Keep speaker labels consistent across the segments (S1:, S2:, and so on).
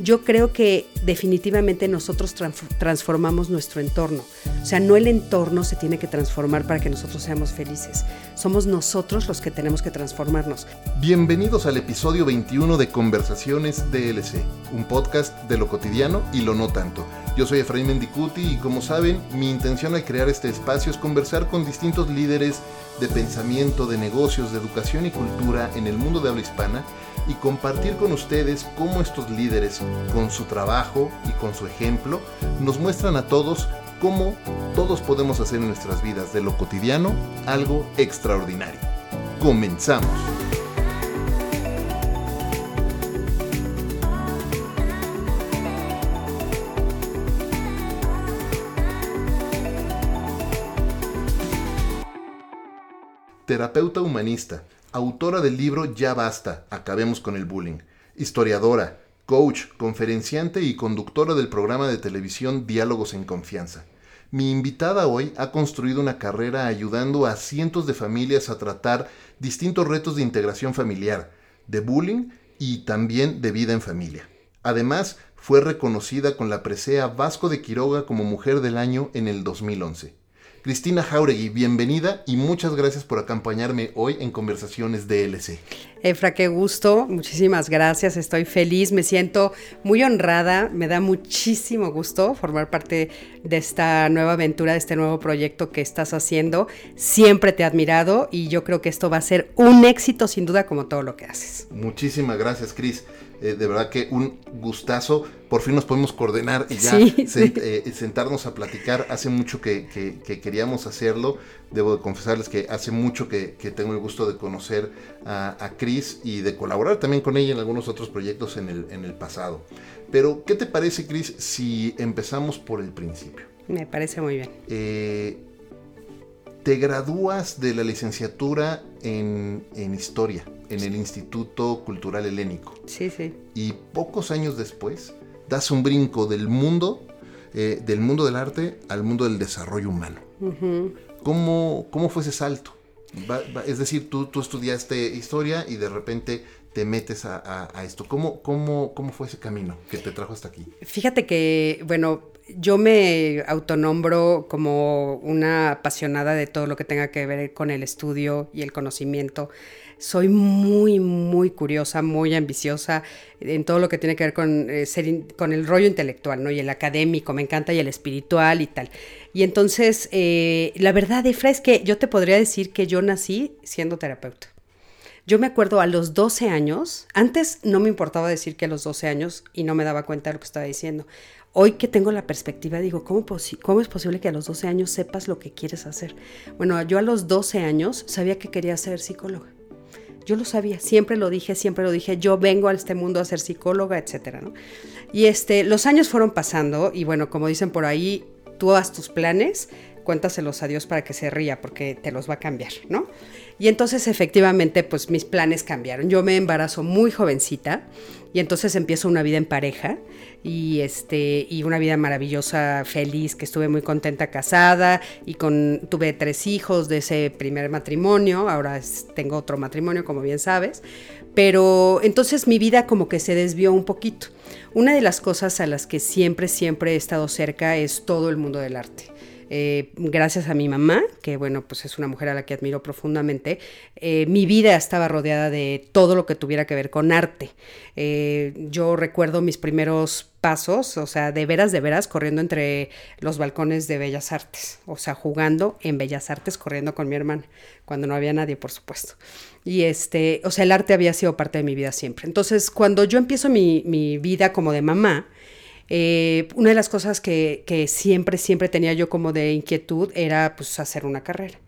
S1: yo creo que definitivamente nosotros transformamos nuestro entorno. O sea, no el entorno se tiene que transformar para que nosotros seamos felices. Somos nosotros los que tenemos que transformarnos.
S2: Bienvenidos al episodio 21 de Conversaciones DLC, un podcast de lo cotidiano y lo no tanto. Yo soy Efraín Mendicuti y como saben, mi intención al crear este espacio es conversar con distintos líderes de pensamiento, de negocios, de educación y cultura en el mundo de habla hispana y compartir con ustedes cómo estos líderes, con su trabajo y con su ejemplo, nos muestran a todos cómo todos podemos hacer en nuestras vidas de lo cotidiano algo extraordinario. Comenzamos. Terapeuta humanista autora del libro Ya basta, acabemos con el bullying, historiadora, coach, conferenciante y conductora del programa de televisión Diálogos en Confianza. Mi invitada hoy ha construido una carrera ayudando a cientos de familias a tratar distintos retos de integración familiar, de bullying y también de vida en familia. Además, fue reconocida con la presea Vasco de Quiroga como Mujer del Año en el 2011. Cristina Jauregui, bienvenida y muchas gracias por acompañarme hoy en Conversaciones DLC.
S1: Efra, qué gusto, muchísimas gracias, estoy feliz, me siento muy honrada, me da muchísimo gusto formar parte de esta nueva aventura, de este nuevo proyecto que estás haciendo. Siempre te he admirado y yo creo que esto va a ser un éxito sin duda como todo lo que haces.
S2: Muchísimas gracias, Cris. Eh, de verdad que un gustazo. Por fin nos podemos coordinar y ya eh, sentarnos a platicar. Hace mucho que, queríamos hacerlo. Debo de confesarles que hace mucho que, tengo el gusto de conocer a, a Cris y de colaborar también con ella en algunos otros proyectos en el, en el pasado. Pero, ¿qué te parece, Cris, si empezamos por el principio?
S1: Me parece muy bien.
S2: Eh, te gradúas de la licenciatura en, en historia en el Instituto Cultural Helénico.
S1: Sí, sí.
S2: Y pocos años después das un brinco del mundo, eh, del mundo del arte al mundo del desarrollo humano. ¿Cómo, ¿Cómo, fue ese salto? es decir, tú, tú, estudiaste historia y de repente te metes a, esto. ¿Cómo, cómo, ¿Cómo fue ese camino que te trajo hasta aquí?
S1: Fíjate que, bueno, yo me autonombro como una apasionada de todo lo que tenga que ver con el estudio y el conocimiento soy muy, muy curiosa, muy ambiciosa en todo lo que tiene que ver con, eh, con el rollo intelectual, ¿no? Y el académico, me encanta, y el espiritual y tal. Y entonces, eh, la verdad, Efra, es que yo te podría decir que yo nací siendo terapeuta. Yo me acuerdo a los 12 años, antes no me importaba decir que a los 12 años y no me daba cuenta de lo que estaba diciendo. Hoy que tengo la perspectiva, digo, ¿cómo, ¿cómo, es posible que a los 12 años sepas lo que quieres hacer? Bueno, yo a los 12 años sabía que quería ser psicóloga. Yo lo sabía, siempre lo dije, siempre lo dije, yo vengo a este mundo a ser psicóloga, etcétera, ¿no? Y este, los años fueron pasando y bueno, como dicen por ahí, tú haz tus planes, cuéntaselos a Dios para que se ría porque te los va a cambiar, ¿no? Y entonces efectivamente pues mis planes cambiaron. Yo me embarazo muy jovencita y entonces empiezo una vida en pareja y este y una vida maravillosa, feliz, que estuve muy contenta casada y con tuve tres hijos de ese primer matrimonio, ahora tengo otro matrimonio como bien sabes, pero entonces mi vida como que se desvió un poquito. Una de las cosas a las que siempre siempre he estado cerca es todo el mundo del arte. Eh, gracias a mi mamá, que bueno, pues es una mujer a la que admiro profundamente, eh, mi vida estaba rodeada de todo lo que tuviera que ver con arte. Eh, yo recuerdo mis primeros pasos, o sea, de veras, de veras, corriendo entre los balcones de Bellas Artes, o sea, jugando en Bellas Artes, corriendo con mi hermana, cuando no había nadie, por supuesto. Y este, o sea, el arte había sido parte de mi vida siempre. Entonces, cuando yo empiezo mi, mi vida como de mamá, eh, una de las cosas que, siempre, siempre tenía yo como de inquietud era pues hacer una carrera.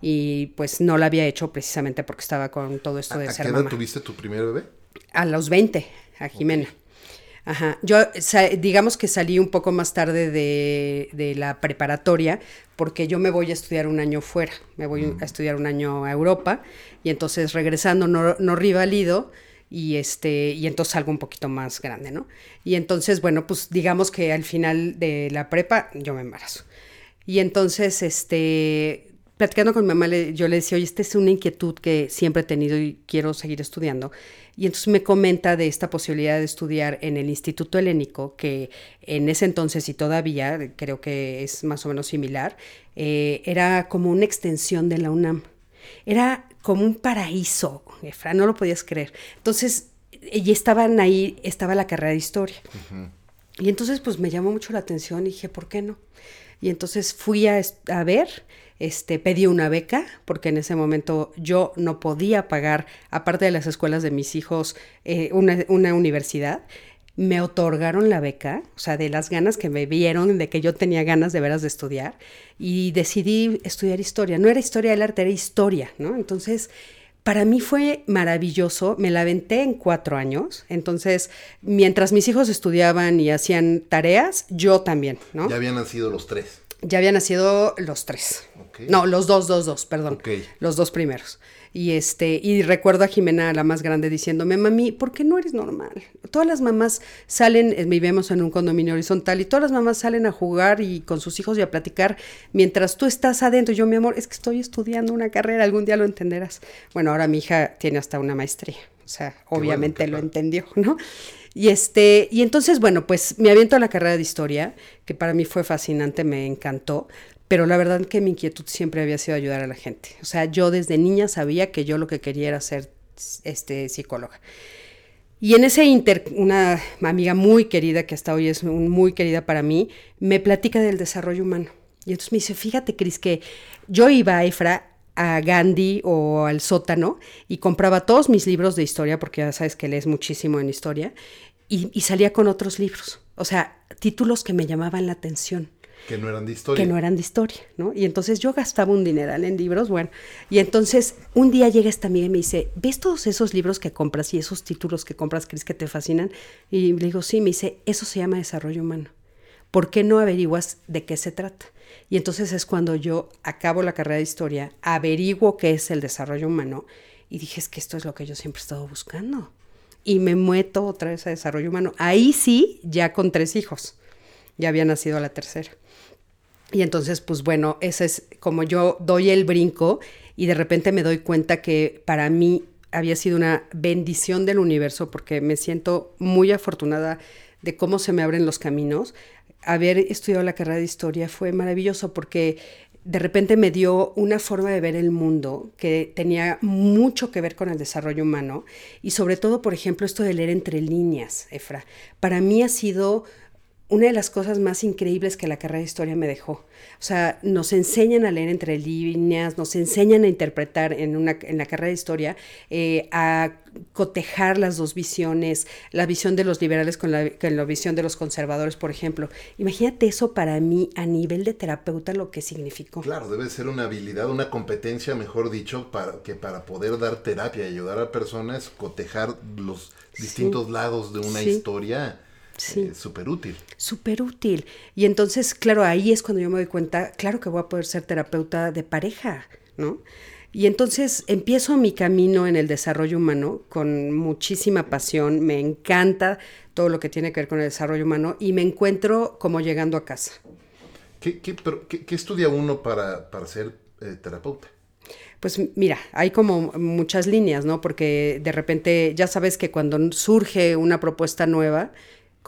S1: Y pues no la había hecho precisamente porque estaba con todo esto de
S2: ¿A
S1: ser
S2: qué edad tuviste tu primer bebé?
S1: A los 20, a Jimena. Ajá. Yo, digamos que salí un poco más tarde de, la preparatoria porque yo me voy a estudiar un año fuera, me voy mm. a estudiar un año a Europa y entonces regresando no, no rivalido y este y entonces algo un poquito más grande, ¿no? Y entonces, bueno, pues digamos que al final de la prepa yo me embarazo. Y entonces este platicando con mi mamá, yo le decía, oye, esta es una inquietud que siempre he tenido y quiero seguir estudiando. Y entonces me comenta de esta posibilidad de estudiar en el Instituto Helénico, que en ese entonces y todavía creo que es más o menos similar, eh, era como una extensión de la UNAM. Era como un paraíso, Efra, no lo podías creer. Entonces, y estaban ahí, estaba la carrera de historia. Y entonces, pues me llamó mucho la atención y dije, ¿por qué no? Y entonces fui a, a ver este, pedí una beca, porque en ese momento yo no podía pagar, aparte de las escuelas de mis hijos, eh, una, una universidad me otorgaron la beca, o sea, de las ganas que me vieron, de que yo tenía ganas de veras de estudiar, y decidí estudiar historia. No era historia del arte, era historia, ¿no? Entonces, para mí fue maravilloso, me la aventé en cuatro años, entonces, mientras mis hijos estudiaban y hacían tareas, yo también, ¿no?
S2: Ya habían nacido los tres.
S1: Ya habían nacido los tres. No, los dos, dos, dos, perdón. Los dos primeros. Y este, y recuerdo a Jimena, la más grande, diciéndome, mami, ¿por qué no eres normal? Todas las mamás salen, eh, vivimos en un condominio horizontal, y todas las mamás salen a jugar y con sus hijos y a platicar mientras tú estás adentro. Yo, mi amor, es que estoy estudiando una carrera, algún día lo entenderás. Bueno, ahora mi hija tiene hasta una maestría. O sea, obviamente lo entendió, ¿no? Y este, y entonces, bueno, pues me aviento a la carrera de historia, que para mí fue fascinante, me encantó, pero la verdad que mi inquietud siempre había sido ayudar a la gente. O sea, yo desde niña sabía que yo lo que quería era ser este, psicóloga. Y en ese inter, una amiga muy querida, que hasta hoy es muy querida para mí, me platica del desarrollo humano. Y entonces me dice, fíjate, Cris, que yo iba a Efra a Gandhi o al sótano y compraba todos mis libros de historia, porque ya sabes que lees muchísimo en historia, y, y salía con otros libros. O sea, títulos que me llamaban la atención.
S2: Que no eran de historia.
S1: Que no eran de historia, ¿no? Y entonces yo gastaba un dineral en libros, bueno. Y entonces un día llega esta amiga y me dice, ¿ves todos esos libros que compras y esos títulos que compras, crees que te fascinan? Y le digo, sí, me dice, eso se llama desarrollo humano. ¿Por qué no averiguas de qué se trata? Y entonces es cuando yo acabo la carrera de historia, averiguo qué es el desarrollo humano y dije, es que esto es lo que yo siempre he estado buscando. Y me mueto otra vez a desarrollo humano. Ahí sí, ya con tres hijos. Ya había nacido la tercera. Y entonces, pues bueno, ese es como yo doy el brinco y de repente me doy cuenta que para mí había sido una bendición del universo porque me siento muy afortunada de cómo se me abren los caminos. Haber estudiado la carrera de historia fue maravilloso porque de repente me dio una forma de ver el mundo que tenía mucho que ver con el desarrollo humano y sobre todo, por ejemplo, esto de leer entre líneas, Efra. Para mí ha sido una de las cosas más increíbles que la carrera de historia me dejó. O sea, nos enseñan a leer entre líneas, nos enseñan a interpretar en, una, en la carrera de historia, eh, a cotejar las dos visiones, la visión de los liberales con la, con la, visión de los conservadores, por ejemplo. Imagínate eso para mí a nivel de terapeuta lo que significó.
S2: Claro, debe ser una habilidad, una competencia, mejor dicho, para que para poder dar terapia y ayudar a personas, cotejar los distintos lados de una historia Sí. Eh, súper útil.
S1: Súper útil. Y entonces, claro, ahí es cuando yo me doy cuenta, claro que voy a poder ser terapeuta de pareja, ¿no? Y entonces empiezo mi camino en el desarrollo humano con muchísima pasión, me encanta todo lo que tiene que ver con el desarrollo humano y me encuentro como llegando a casa.
S2: ¿Qué, qué, estudia uno para, para ser eh, terapeuta?
S1: Pues mira, hay como muchas líneas, ¿no? Porque de repente ya sabes que cuando surge una propuesta nueva,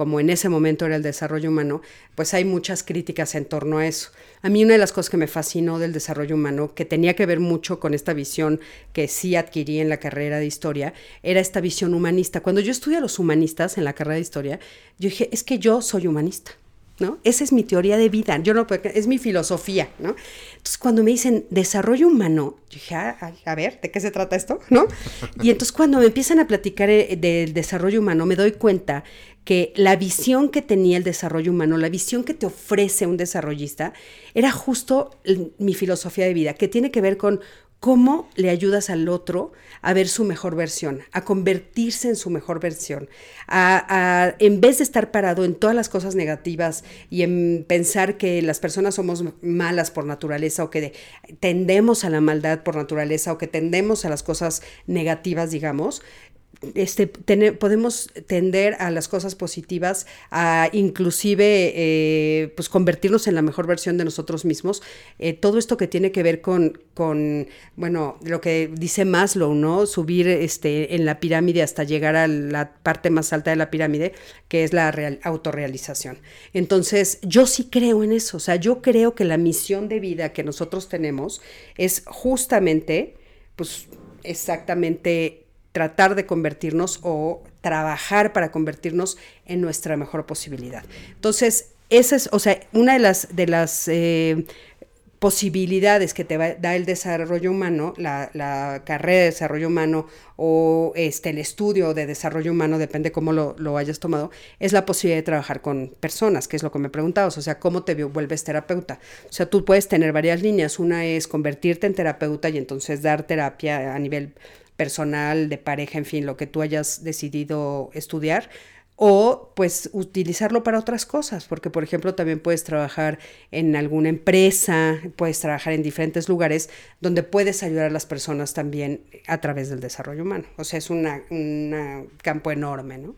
S1: como en ese momento era el desarrollo humano, pues hay muchas críticas en torno a eso. A mí una de las cosas que me fascinó del desarrollo humano, que tenía que ver mucho con esta visión que sí adquirí en la carrera de historia, era esta visión humanista. Cuando yo estudié a los humanistas en la carrera de historia, yo dije, es que yo soy humanista. ¿No? Esa es mi teoría de vida, yo no es mi filosofía, ¿no? Entonces, cuando me dicen desarrollo humano, yo dije, ah, a ver, ¿de qué se trata esto? ¿No? Y entonces cuando me empiezan a platicar eh, del desarrollo humano, me doy cuenta que la visión que tenía el desarrollo humano, la visión que te ofrece un desarrollista, era justo mi filosofía de vida, que tiene que ver con cómo le ayudas al otro a ver su mejor versión, a convertirse en su mejor versión, a, en vez de estar parado en todas las cosas negativas y en pensar que las personas somos malas por naturaleza o que tendemos a la maldad por naturaleza o que tendemos a las cosas negativas, digamos, este, podemos tender a las cosas positivas, a inclusive eh, pues convertirnos en la mejor versión de nosotros mismos. Eh, todo esto que tiene que ver con, bueno, lo que dice Maslow, ¿no? Subir este, en la pirámide hasta llegar a la parte más alta de la pirámide, que es la real, autorrealización. Entonces, yo sí creo en eso, o sea, yo creo que la misión de vida que nosotros tenemos es justamente, pues, exactamente tratar de convertirnos o trabajar para convertirnos en nuestra mejor posibilidad. Entonces, esa es, o sea, una de las, de las eh, posibilidades que te da el desarrollo humano, la, carrera de desarrollo humano o este, el estudio de desarrollo humano, depende cómo lo, lo, hayas tomado, es la posibilidad de trabajar con personas, que es lo que me preguntabas, o sea, cómo te vuelves terapeuta. O sea, tú puedes tener varias líneas, una es convertirte en terapeuta y entonces dar terapia a nivel personal, de pareja, en fin, lo que tú hayas decidido estudiar, o pues utilizarlo para otras cosas, porque por ejemplo también puedes trabajar en alguna empresa, puedes trabajar en diferentes lugares donde puedes ayudar a las personas también a través del desarrollo humano. O sea, es un campo enorme, ¿no?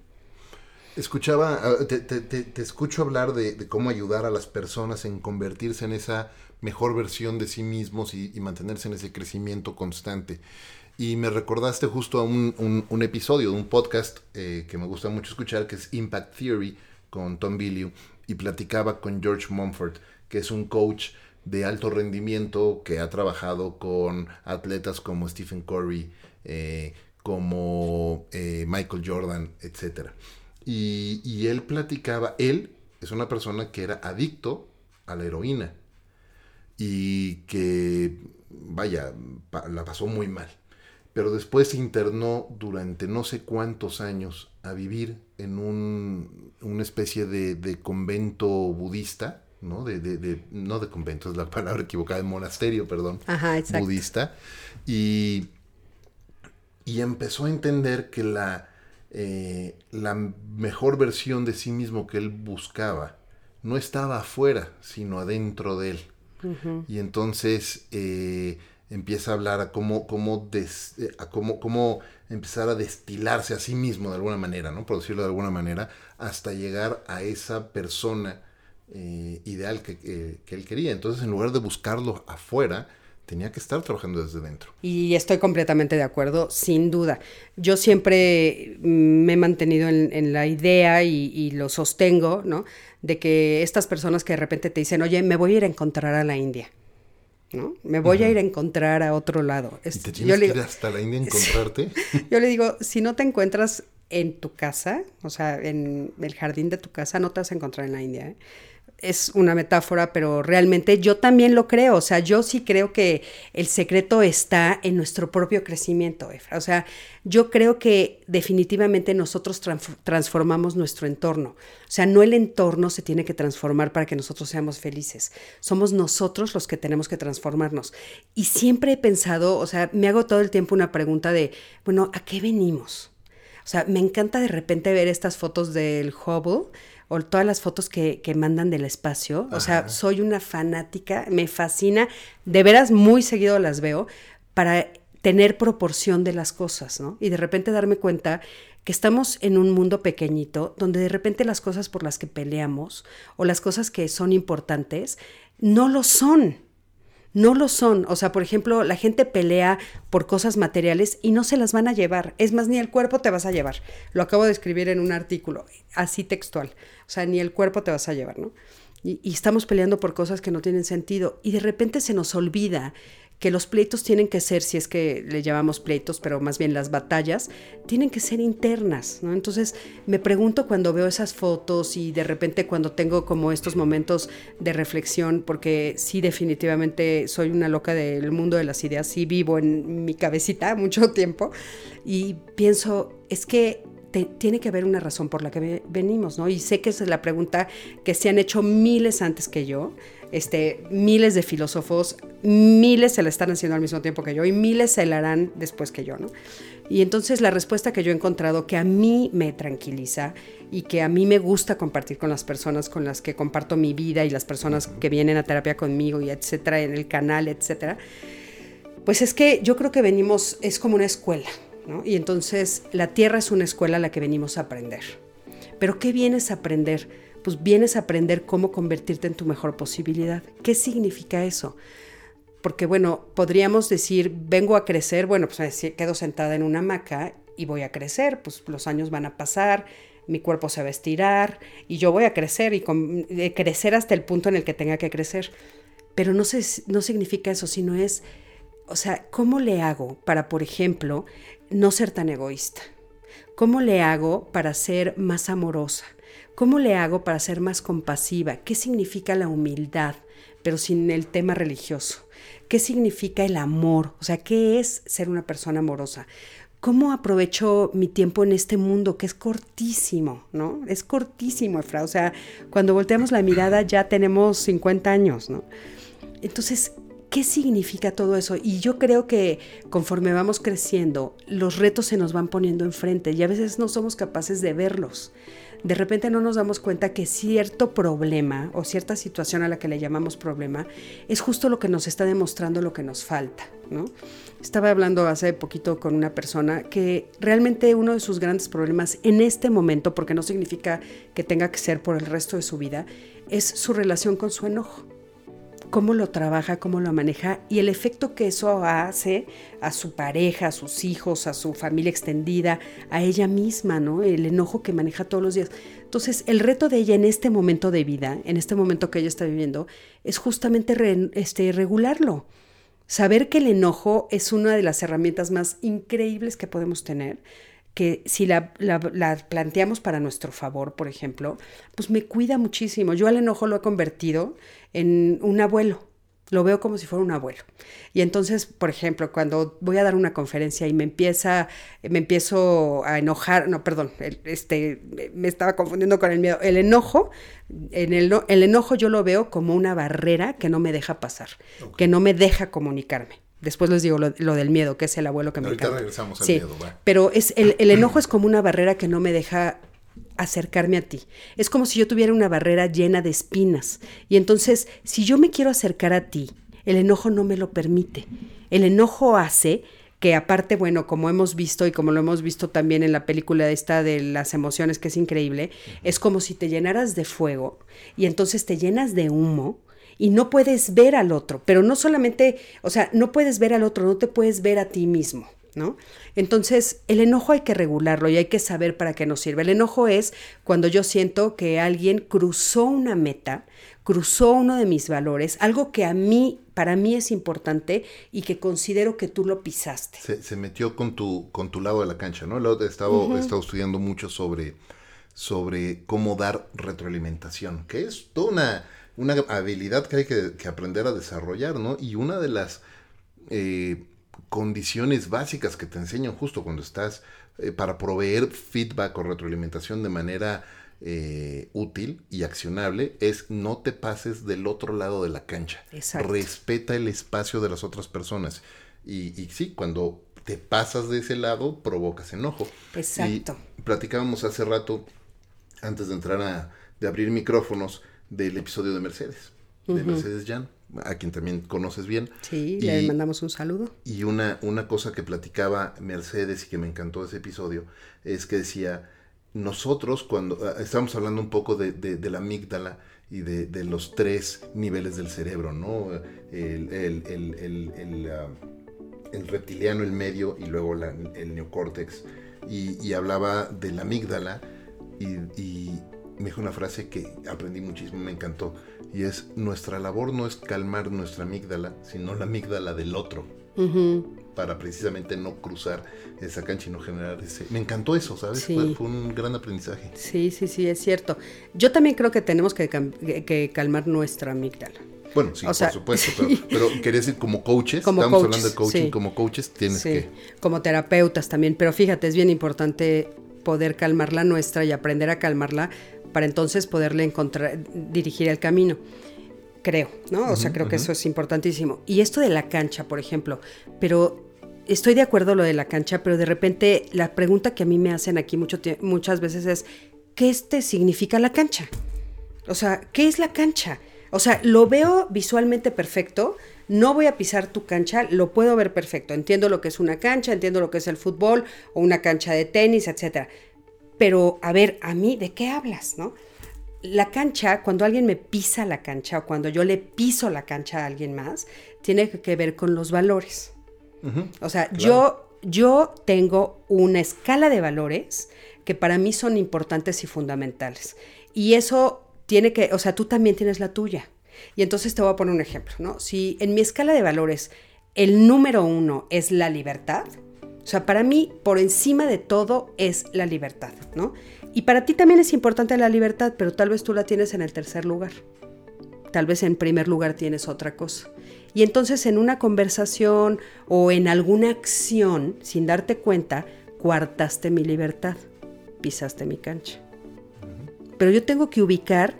S2: Escuchaba, ah, te, escucho hablar de, cómo ayudar a las personas en convertirse en esa mejor versión de sí mismos y mantenerse en ese crecimiento constante. Y me recordaste justo a un, un, episodio de un podcast eh, que me gusta mucho escuchar, que es Impact Theory con Tom Billieu, y platicaba con George Mumford, que es un coach de alto rendimiento que ha trabajado con atletas como Stephen Curry, eh, como eh, Michael Jordan, etc. Y, y él platicaba, él es una persona que era adicto a la heroína y que, vaya, la pasó muy mal pero después se internó durante no sé cuántos años a vivir en un, una especie de, convento budista, ¿no? De, de, no de convento, es la palabra equivocada, de monasterio, perdón, budista, y, y empezó a entender que la, eh, la mejor versión de sí mismo que él buscaba no estaba afuera, sino adentro de él. Y entonces... Eh, empieza a hablar a cómo, cómo, eh, a cómo, cómo empezar a destilarse a sí mismo de alguna manera, ¿no? Por decirlo de alguna manera, hasta llegar a esa persona eh, ideal que, eh, que, él quería. Entonces, en lugar de buscarlo afuera, tenía que estar trabajando desde dentro.
S1: Y estoy completamente de acuerdo, sin duda. Yo siempre me he mantenido en, la idea y, y, lo sostengo, ¿no? De que estas personas que de repente te dicen, oye, me voy a ir a encontrar a la India ¿no? Me voy a ir a encontrar a otro lado.
S2: ¿Y te tienes que ir hasta la India a encontrarte?
S1: yo le digo, si no te encuentras en tu casa, o sea, en el jardín de tu casa, no te vas a encontrar en la India. ¿eh? Es una metáfora, pero realmente yo también lo creo. O sea, yo sí creo que el secreto está en nuestro propio crecimiento, Efra. O sea, yo creo que definitivamente nosotros transformamos nuestro entorno. O sea, no el entorno se tiene que transformar para que nosotros seamos felices. Somos nosotros los que tenemos que transformarnos. Y siempre he pensado, o sea, me hago todo el tiempo una pregunta de, bueno, ¿a qué venimos? O sea, me encanta de repente ver estas fotos del Hubble o todas las fotos que, mandan del espacio. O sea, soy una fanática, me fascina, de veras muy seguido las veo para tener proporción de las cosas, ¿no? Y de repente darme cuenta que estamos en un mundo pequeñito donde de repente las cosas por las que peleamos o las cosas que son importantes no lo son no lo son. O sea, por ejemplo, la gente pelea por cosas materiales y no se las van a llevar. Es más, ni el cuerpo te vas a llevar. Lo acabo de escribir en un artículo, así textual. O sea, ni el cuerpo te vas a llevar, ¿no? Y, y estamos peleando por cosas que no tienen sentido. Y de repente se nos olvida que los pleitos tienen que ser, si es que le llamamos pleitos, pero más bien las batallas, tienen que ser internas, ¿no? Entonces me pregunto cuando veo esas fotos y de repente cuando tengo como estos momentos de reflexión, porque sí definitivamente soy una loca del mundo de las ideas, sí vivo en mi cabecita mucho tiempo y pienso, es que tiene que haber una razón por la que venimos, ¿no? Y sé que esa es la pregunta que se han hecho miles antes que yo, este, miles de filósofos, miles se la están haciendo al mismo tiempo que yo y miles se la harán después que yo, ¿no? Y entonces la respuesta que yo he encontrado que a mí me tranquiliza y que a mí me gusta compartir con las personas con las que comparto mi vida y las personas que vienen a terapia conmigo y etcétera, en el canal, etcétera, pues es que yo creo que venimos, es como una escuela, ¿no? Y entonces la tierra es una escuela a la que venimos a aprender. Pero ¿qué vienes a aprender? Pues vienes a aprender cómo convertirte en tu mejor posibilidad. ¿Qué significa eso? Porque bueno, podríamos decir, vengo a crecer, bueno, pues quedo sentada en una hamaca y voy a crecer, pues los años van a pasar, mi cuerpo se va a estirar y yo voy a crecer y crecer hasta el punto en el que tenga que crecer. Pero no, no significa eso, sino es, o sea, ¿cómo le hago para, por ejemplo, no ser tan egoísta? ¿Cómo le hago para ser más amorosa? ¿Cómo le hago para ser más compasiva? ¿Qué significa la humildad, pero sin el tema religioso? ¿Qué significa el amor? O sea, ¿qué es ser una persona amorosa? ¿Cómo aprovecho mi tiempo en este mundo que es cortísimo, ¿no? Es cortísimo, Efra. O sea, cuando volteamos la mirada ya tenemos 50 años, ¿no? Entonces, ¿qué significa todo eso? Y yo creo que conforme vamos creciendo, los retos se nos van poniendo enfrente y a veces no somos capaces de verlos. De repente no nos damos cuenta que cierto problema o cierta situación a la que le llamamos problema es justo lo que nos está demostrando lo que nos falta, ¿no? Estaba hablando hace poquito con una persona que realmente uno de sus grandes problemas en este momento, porque no significa que tenga que ser por el resto de su vida, es su relación con su enojo cómo lo trabaja, cómo lo maneja y el efecto que eso hace a su pareja, a sus hijos, a su familia extendida, a ella misma, ¿no? El enojo que maneja todos los días. Entonces, el reto de ella en este momento de vida, en este momento que ella está viviendo, es justamente este, regularlo. Saber que el enojo es una de las herramientas más increíbles que podemos tener que si la, planteamos para nuestro favor, por ejemplo, pues me cuida muchísimo. Yo al enojo lo he convertido en un abuelo. Lo veo como si fuera un abuelo. Y entonces, por ejemplo, cuando voy a dar una conferencia y me empieza, me empiezo a enojar, no, perdón, este, me estaba confundiendo con el miedo. El enojo, en el, el enojo yo lo veo como una barrera que no me deja pasar, que no me deja comunicarme. Después les digo lo, del miedo, que es el abuelo que me
S2: Ahorita regresamos al miedo,
S1: Pero es el, el enojo es como una barrera que no me deja acercarme a ti. Es como si yo tuviera una barrera llena de espinas. Y entonces, si yo me quiero acercar a ti, el enojo no me lo permite. El enojo hace que aparte, bueno, como hemos visto y como lo hemos visto también en la película esta de las emociones, que es increíble, es como si te llenaras de fuego y entonces te llenas de humo y no puedes ver al otro, pero no solamente, o sea, no puedes ver al otro, no te puedes ver a ti mismo. ¿No? Entonces, el enojo hay que regularlo y hay que saber para qué nos sirve. El enojo es cuando yo siento que alguien cruzó una meta, cruzó uno de mis valores, algo que a mí, para mí es importante y que considero que tú lo pisaste.
S2: Se, metió con tu, con tu lado de la cancha, ¿no? He estado, estado estudiando mucho sobre, sobre cómo dar retroalimentación, que es toda una una habilidad que hay que, aprender a desarrollar, ¿no? Y una de las eh, condiciones básicas que te enseñan justo cuando estás eh, para proveer feedback o retroalimentación de manera eh, útil y accionable es no te pases del otro lado de la cancha. Respeta el espacio de las otras personas. Y, y sí, cuando te pasas de ese lado, provocas enojo.
S1: Exacto.
S2: Y platicábamos hace rato, antes de entrar a de abrir micrófonos, del episodio de Mercedes, de Mercedes Jan, a quien también conoces bien.
S1: Sí, le mandamos un saludo.
S2: Y una, una cosa que platicaba Mercedes y que me encantó ese episodio es que decía, nosotros cuando ah, estamos hablando un poco de, de, la amígdala y de, de, los tres niveles del cerebro, ¿no? El, el, el, el ah, reptiliano, el medio y luego el neocórtex. Y, y, hablaba de la amígdala y, y, me dijo una frase que aprendí muchísimo, me encantó, y es, nuestra labor no es calmar nuestra amígdala, sino la amígdala del otro, para precisamente no cruzar esa cancha y no generar ese... Me encantó eso, ¿sabes? Fue, un gran aprendizaje.
S1: Sí, sí, sí, es cierto. Yo también creo que tenemos que, calmar nuestra amígdala.
S2: Bueno, sí, por supuesto, pero, quería decir como coaches, como estamos hablando de coaching, como coaches tienes que...
S1: Como terapeutas también, pero fíjate, es bien importante poder calmar la nuestra y aprender a calmarla para entonces poderle encontrar, dirigir el camino. Creo, ¿no? O sea, creo que eso es importantísimo. Y esto de la cancha, por ejemplo, pero estoy de acuerdo lo de la cancha, pero de repente la pregunta que a mí me hacen aquí mucho, muchas veces es, ¿qué este significa la cancha? O sea, ¿qué es la cancha? O sea, lo veo visualmente perfecto, no voy a pisar tu cancha, lo puedo ver perfecto. Entiendo lo que es una cancha, entiendo lo que es el fútbol o una cancha de tenis, etc. Pero, a ver, a mí, ¿de qué hablas, no? La cancha, cuando alguien me pisa la cancha o cuando yo le piso la cancha a alguien más, tiene que ver con los valores. o sea, yo, yo tengo una escala de valores que para mí son importantes y fundamentales. Y eso tiene que, o sea, tú también tienes la tuya. Y entonces te voy a poner un ejemplo, ¿no? Si en mi escala de valores el número uno es la libertad, o sea, para mí por encima de todo es la libertad, ¿no? Y para ti también es importante la libertad, pero tal vez tú la tienes en el tercer lugar. Tal vez en primer lugar tienes otra cosa. Y entonces en una conversación o en alguna acción, sin darte cuenta, cuartaste mi libertad, pisaste mi cancha. Pero yo tengo que ubicar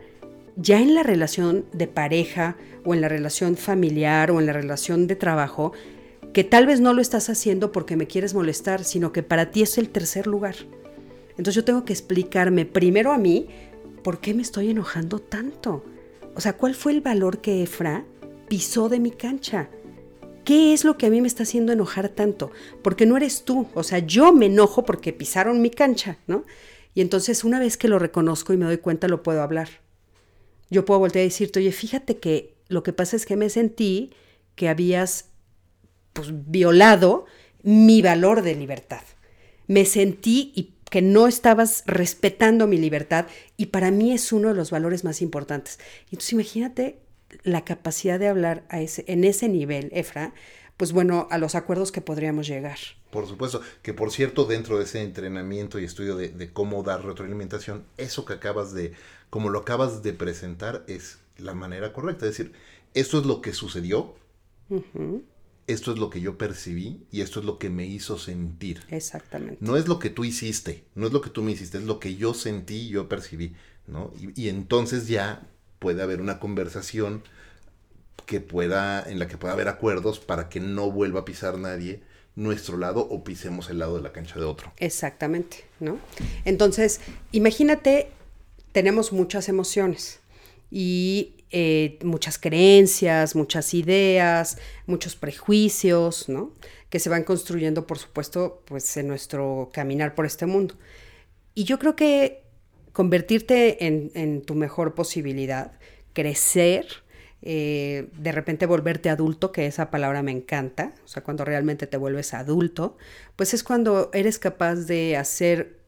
S1: ya en la relación de pareja o en la relación familiar o en la relación de trabajo, que tal vez no lo estás haciendo porque me quieres molestar, sino que para ti es el tercer lugar. Entonces yo tengo que explicarme primero a mí por qué me estoy enojando tanto. O sea, ¿cuál fue el valor que Efra pisó de mi cancha? ¿Qué es lo que a mí me está haciendo enojar tanto? Porque no eres tú. O sea, yo me enojo porque pisaron mi cancha, ¿no? Y entonces una vez que lo reconozco y me doy cuenta, lo puedo hablar. Yo puedo voltear a decirte, oye, fíjate que lo que pasa es que me sentí que habías pues, violado mi valor de libertad. Me sentí y que no estabas respetando mi libertad y para mí es uno de los valores más importantes. Entonces imagínate la capacidad de hablar a ese, en ese nivel, Efra, pues bueno, a los acuerdos que podríamos llegar.
S2: Por supuesto, que por cierto, dentro de ese entrenamiento y estudio de, cómo dar retroalimentación, eso que acabas de, como lo acabas de presentar, es la manera correcta. Es decir, esto es lo que sucedió, esto es lo que yo percibí y esto es lo que me hizo sentir.
S1: Exactamente.
S2: No es lo que tú hiciste, no es lo que tú me hiciste, es lo que yo sentí, yo percibí, ¿no? Y, entonces ya puede haber una conversación que pueda, en la que pueda haber acuerdos para que no vuelva a pisar nadie nuestro lado o pisemos el lado de la cancha de otro.
S1: Exactamente, ¿no? Entonces, imagínate, tenemos muchas emociones y eh, muchas creencias, muchas ideas, muchos prejuicios, ¿no? Que se van construyendo, por supuesto, pues en nuestro caminar por este mundo. Y yo creo que convertirte en, tu mejor posibilidad, crecer, eh, de repente volverte adulto, que esa palabra me encanta, o sea, cuando realmente te vuelves adulto, pues es cuando eres capaz de hacer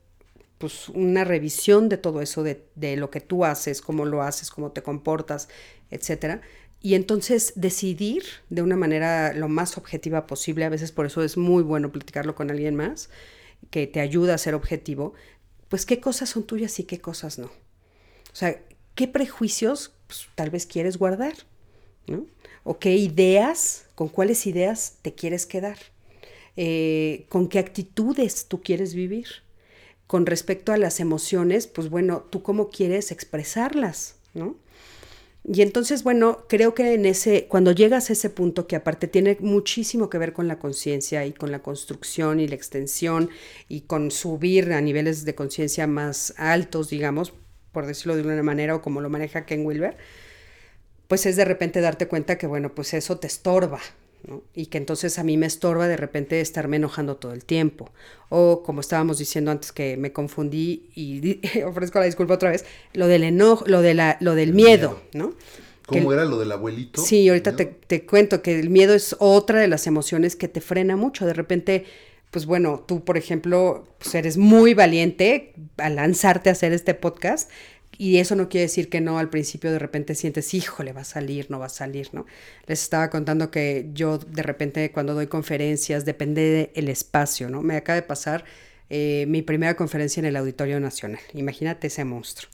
S1: pues una revisión de todo eso, de, lo que tú haces, cómo lo haces, cómo te comportas, etcétera. Y entonces decidir de una manera lo más objetiva posible, a veces por eso es muy bueno platicarlo con alguien más, que te ayuda a ser objetivo, pues qué cosas son tuyas y qué cosas no. O sea, qué prejuicios pues, tal vez quieres guardar, ¿no? O qué ideas, con cuáles ideas te quieres quedar, eh, con qué actitudes tú quieres vivir con respecto a las emociones, pues bueno, tú cómo quieres expresarlas, ¿no? Y entonces, bueno, creo que en ese, cuando llegas a ese punto que aparte tiene muchísimo que ver con la conciencia y con la construcción y la extensión y con subir a niveles de conciencia más altos, digamos, por decirlo de una manera, o como lo maneja Ken Wilber, pues es de repente darte cuenta que, bueno, pues eso te estorba, y que entonces a mí me estorba de repente estarme enojando todo el tiempo. O como estábamos diciendo antes que me confundí y ofrezco la disculpa otra vez, lo del enojo, lo, de la, lo del miedo, ¿no?
S2: ¿Cómo era lo del abuelito?
S1: Sí, ahorita te, te, cuento que el miedo es otra de las emociones que te frena mucho. De repente, pues bueno, tú, por ejemplo, pues eres muy valiente a lanzarte a hacer este podcast y eso no quiere decir que no al principio de repente sientes, híjole, va a salir, no va a salir, ¿no? Les estaba contando que yo de repente cuando doy conferencias depende del espacio, ¿no? Me acaba de pasar eh, mi primera conferencia en el Auditorio Nacional. Imagínate ese monstruo.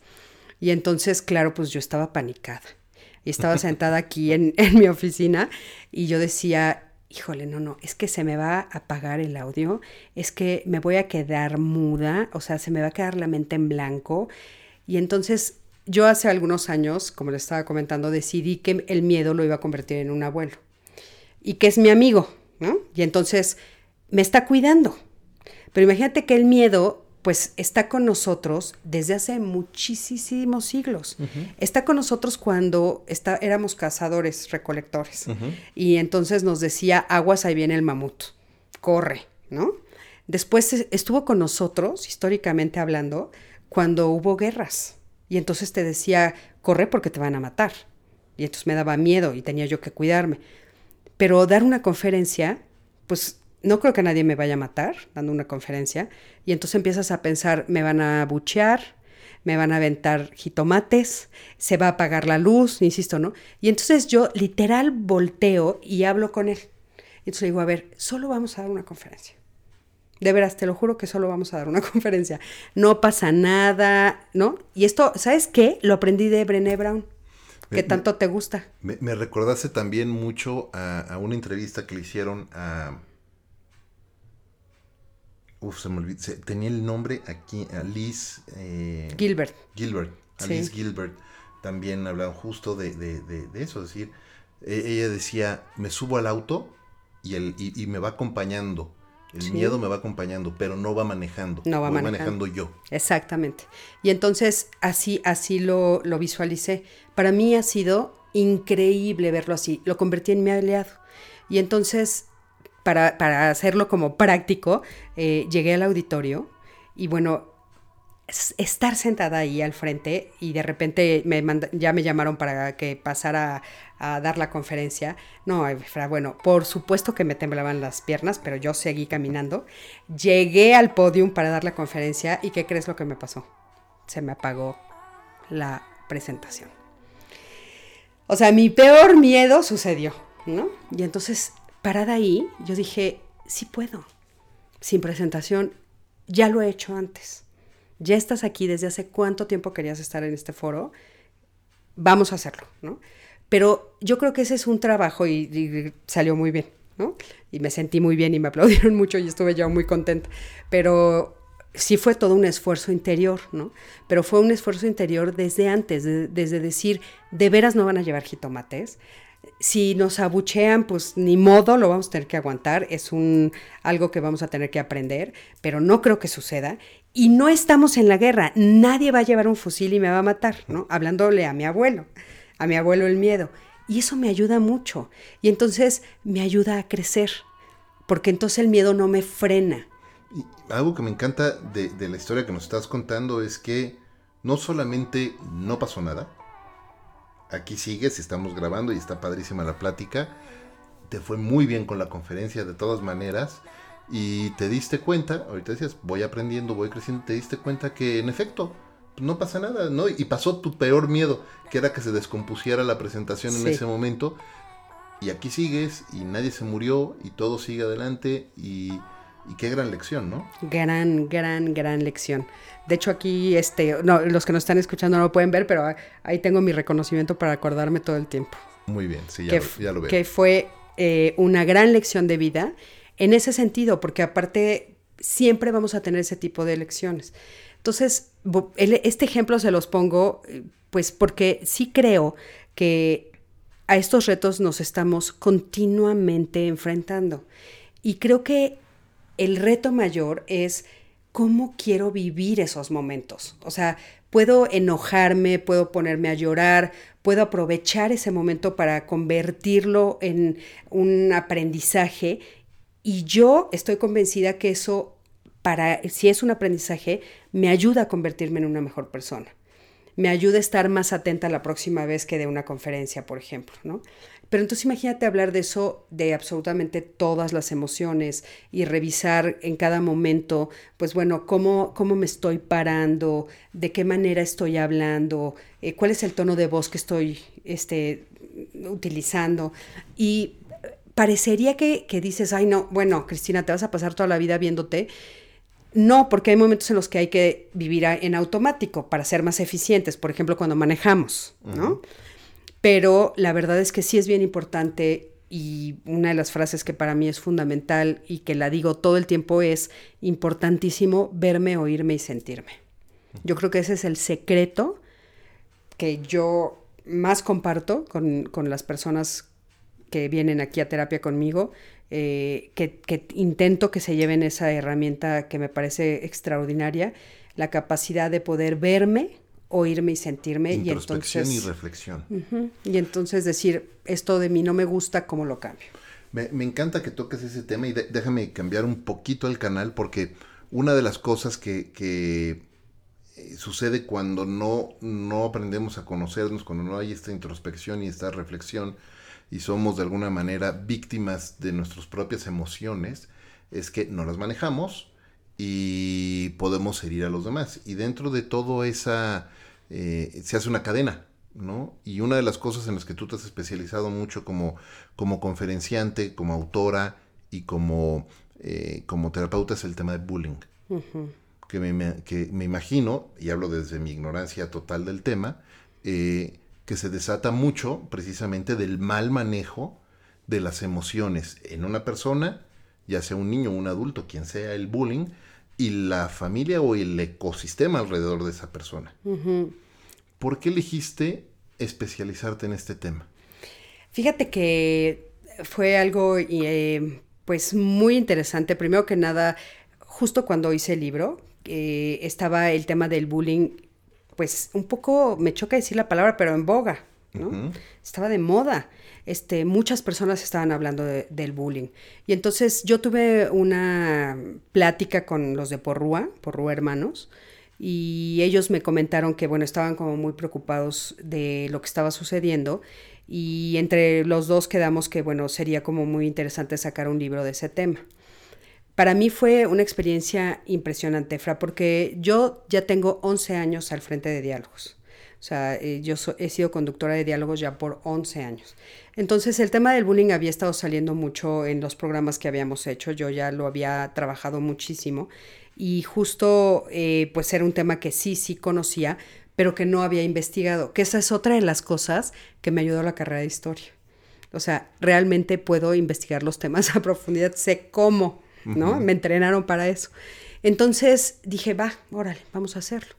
S1: Y entonces, claro, pues yo estaba panicada. Y estaba sentada aquí en, en mi oficina y yo decía, híjole, no, no, es que se me va a apagar el audio, es que me voy a quedar muda, o sea, se me va a quedar la mente en blanco y entonces yo hace algunos años, como les estaba comentando, decidí que el miedo lo iba a convertir en un abuelo y que es mi amigo, ¿no? Y entonces me está cuidando. Pero imagínate que el miedo pues está con nosotros desde hace muchísimos siglos. Está con nosotros cuando está, éramos cazadores, recolectores. Y entonces nos decía, aguas, ahí viene el mamut, corre, ¿no? Después estuvo con nosotros, históricamente hablando, cuando hubo guerras. Y entonces te decía, corre porque te van a matar. Y entonces me daba miedo y tenía yo que cuidarme. Pero dar una conferencia, pues no creo que nadie me vaya a matar dando una conferencia. Y entonces empiezas a pensar, me van a buchear, me van a aventar jitomates, se va a apagar la luz, insisto, ¿no? Y entonces yo literal volteo y hablo con él. Entonces digo, a ver, solo vamos a dar una conferencia. De veras, te lo juro que solo vamos a dar una conferencia. No pasa nada, ¿no? Y esto, ¿sabes qué? Lo aprendí de Brené Brown, que tanto te gusta.
S2: Me, me recordaste también mucho a, a una entrevista que le hicieron a Uf, se me olvidó. tenía el nombre aquí, Alice. Eh,
S1: Gilbert.
S2: Gilbert. Alice Gilbert. También hablaban justo de, de, de, eso. Es decir, e, ella decía: Me subo al auto y, el, y, me va acompañando. El miedo me va acompañando, pero no va manejando.
S1: No va
S2: manejando. yo.
S1: Exactamente. Y entonces así, así lo, lo visualicé. Para mí ha sido increíble verlo así. Lo convertí en mi aliado. Y entonces para, hacerlo como práctico, eh, llegué al auditorio y bueno, estar sentada ahí al frente y de repente me ya me llamaron para que pasara a, dar la conferencia. No, bueno, por supuesto que me temblaban las piernas, pero yo seguí caminando. Llegué al podium para dar la conferencia y ¿qué crees lo que me pasó? Se me apagó la presentación. O sea, mi peor miedo sucedió, ¿no? Y entonces parada ahí, yo dije, sí puedo. Sin presentación, ya lo he hecho antes. Ya estás aquí desde hace cuánto tiempo querías estar en este foro. Vamos a hacerlo, ¿no? Pero yo creo que ese es un trabajo y, salió muy bien, ¿no? Y me sentí muy bien y me aplaudieron mucho y estuve yo muy contenta. Pero sí fue todo un esfuerzo interior, ¿no? Pero fue un esfuerzo interior desde antes, desde decir, de veras no van a llevar jitomates, si nos abuchean, pues ni modo, lo vamos a tener que aguantar, es un algo que vamos a tener que aprender, pero no creo que suceda. Y no estamos en la guerra, nadie va a llevar un fusil y me va a matar, ¿no? Hablándole a mi abuelo, a mi abuelo el miedo. Y eso me ayuda mucho. Y entonces me ayuda a crecer, porque entonces el miedo no me frena.
S2: Y algo que me encanta de, de la historia que nos estás contando es que no solamente no pasó nada, aquí sigues, estamos grabando y está padrísima la plática. Te fue muy bien con la conferencia de todas maneras y te diste cuenta, ahorita decías, voy aprendiendo, voy creciendo, te diste cuenta que en efecto no pasa nada, ¿no? Y pasó tu peor miedo, que era que se descompusiera la presentación en ese momento. Y aquí sigues y nadie se murió y todo sigue adelante y y qué gran lección, ¿no?
S1: Gran, gran, gran lección. De hecho, aquí, este, no, los que nos están escuchando no lo pueden ver, pero ahí tengo mi reconocimiento para acordarme todo el tiempo.
S2: Muy bien, sí, ya, lo, veo.
S1: Que fue eh, una gran lección de vida en ese sentido, porque aparte siempre vamos a tener ese tipo de lecciones. Entonces, este ejemplo se los pongo, eh, pues porque sí creo que a estos retos nos estamos continuamente enfrentando. Y creo que el reto mayor es cómo quiero vivir esos momentos. O sea, puedo enojarme, puedo ponerme a llorar, puedo aprovechar ese momento para convertirlo en un aprendizaje y yo estoy convencida que eso, para, si es un aprendizaje, me ayuda a convertirme en una mejor persona. Me ayuda a estar más atenta la próxima vez que de una conferencia, por ejemplo, ¿no? Pero entonces imagínate hablar de eso, de absolutamente todas las emociones y revisar en cada momento, pues bueno, cómo, cómo me estoy parando, de qué manera estoy hablando, eh, cuál es el tono de voz que estoy este, utilizando. Y parecería que, que dices, ay no, bueno, Cristina, te vas a pasar toda la vida viéndote. No, porque hay momentos en los que hay que vivir en automático para ser más eficientes, por ejemplo, cuando manejamos, ¿no? Pero la verdad es que sí es bien importante y una de las frases que para mí es fundamental y que la digo todo el tiempo es importantísimo verme, oírme y sentirme. Yo creo que ese es el secreto que yo más comparto con, las personas que vienen aquí a terapia conmigo eh, que, intento que se lleven esa herramienta que me parece extraordinaria, la capacidad de poder verme, oírme y sentirme.
S2: y entonces, y reflexión.
S1: y entonces decir, esto de mí no me gusta, ¿cómo lo cambio?
S2: Me, encanta que toques ese tema y déjame cambiar un poquito el canal porque una de las cosas que, que eh, sucede cuando no, no aprendemos a conocernos, cuando no hay esta introspección y esta reflexión, y somos de alguna manera víctimas de nuestras propias emociones, es que no las manejamos y podemos herir a los demás. Y dentro de todo esa, eh, se hace una cadena, ¿no? Y una de las cosas en las que tú te has especializado mucho como, como conferenciante, como autora y como, eh, como terapeuta es el tema de bullying. que, me, que, me, imagino, y hablo desde mi ignorancia total del tema, eh, que se desata mucho precisamente del mal manejo de las emociones en una persona, ya sea un niño o un adulto, quien sea el bullying, y la familia o el ecosistema alrededor de esa persona. ¿Por qué elegiste especializarte en este tema?
S1: Fíjate que fue algo eh, pues muy interesante. Primero que nada, justo cuando hice el libro, eh, estaba el tema del bullying pues un poco, me choca decir la palabra, pero en boga, ¿no? Estaba de moda. Este, muchas personas estaban hablando del bullying. Y entonces yo tuve una plática con los de Porrúa, Porrúa Hermanos, y ellos me comentaron que, bueno, estaban como muy preocupados de lo que estaba sucediendo y entre los dos quedamos que, bueno, sería como muy interesante sacar un libro de ese tema. Para mí fue una experiencia impresionante, Fra, porque yo ya tengo 11 años al frente de diálogos. O sea, eh, yo he sido conductora de diálogos ya por 11 años. Entonces, el tema del bullying había estado saliendo mucho en los programas que habíamos hecho. Yo ya lo había trabajado muchísimo. Y justo, eh, pues era un tema que sí, sí conocía, pero que no había investigado. Que esa es otra de las cosas que me ayudó a la carrera de historia. O sea, realmente puedo investigar los temas a profundidad. Sé cómo ¿no? Me entrenaron para eso. Entonces dije, va, órale, vamos a hacerlo.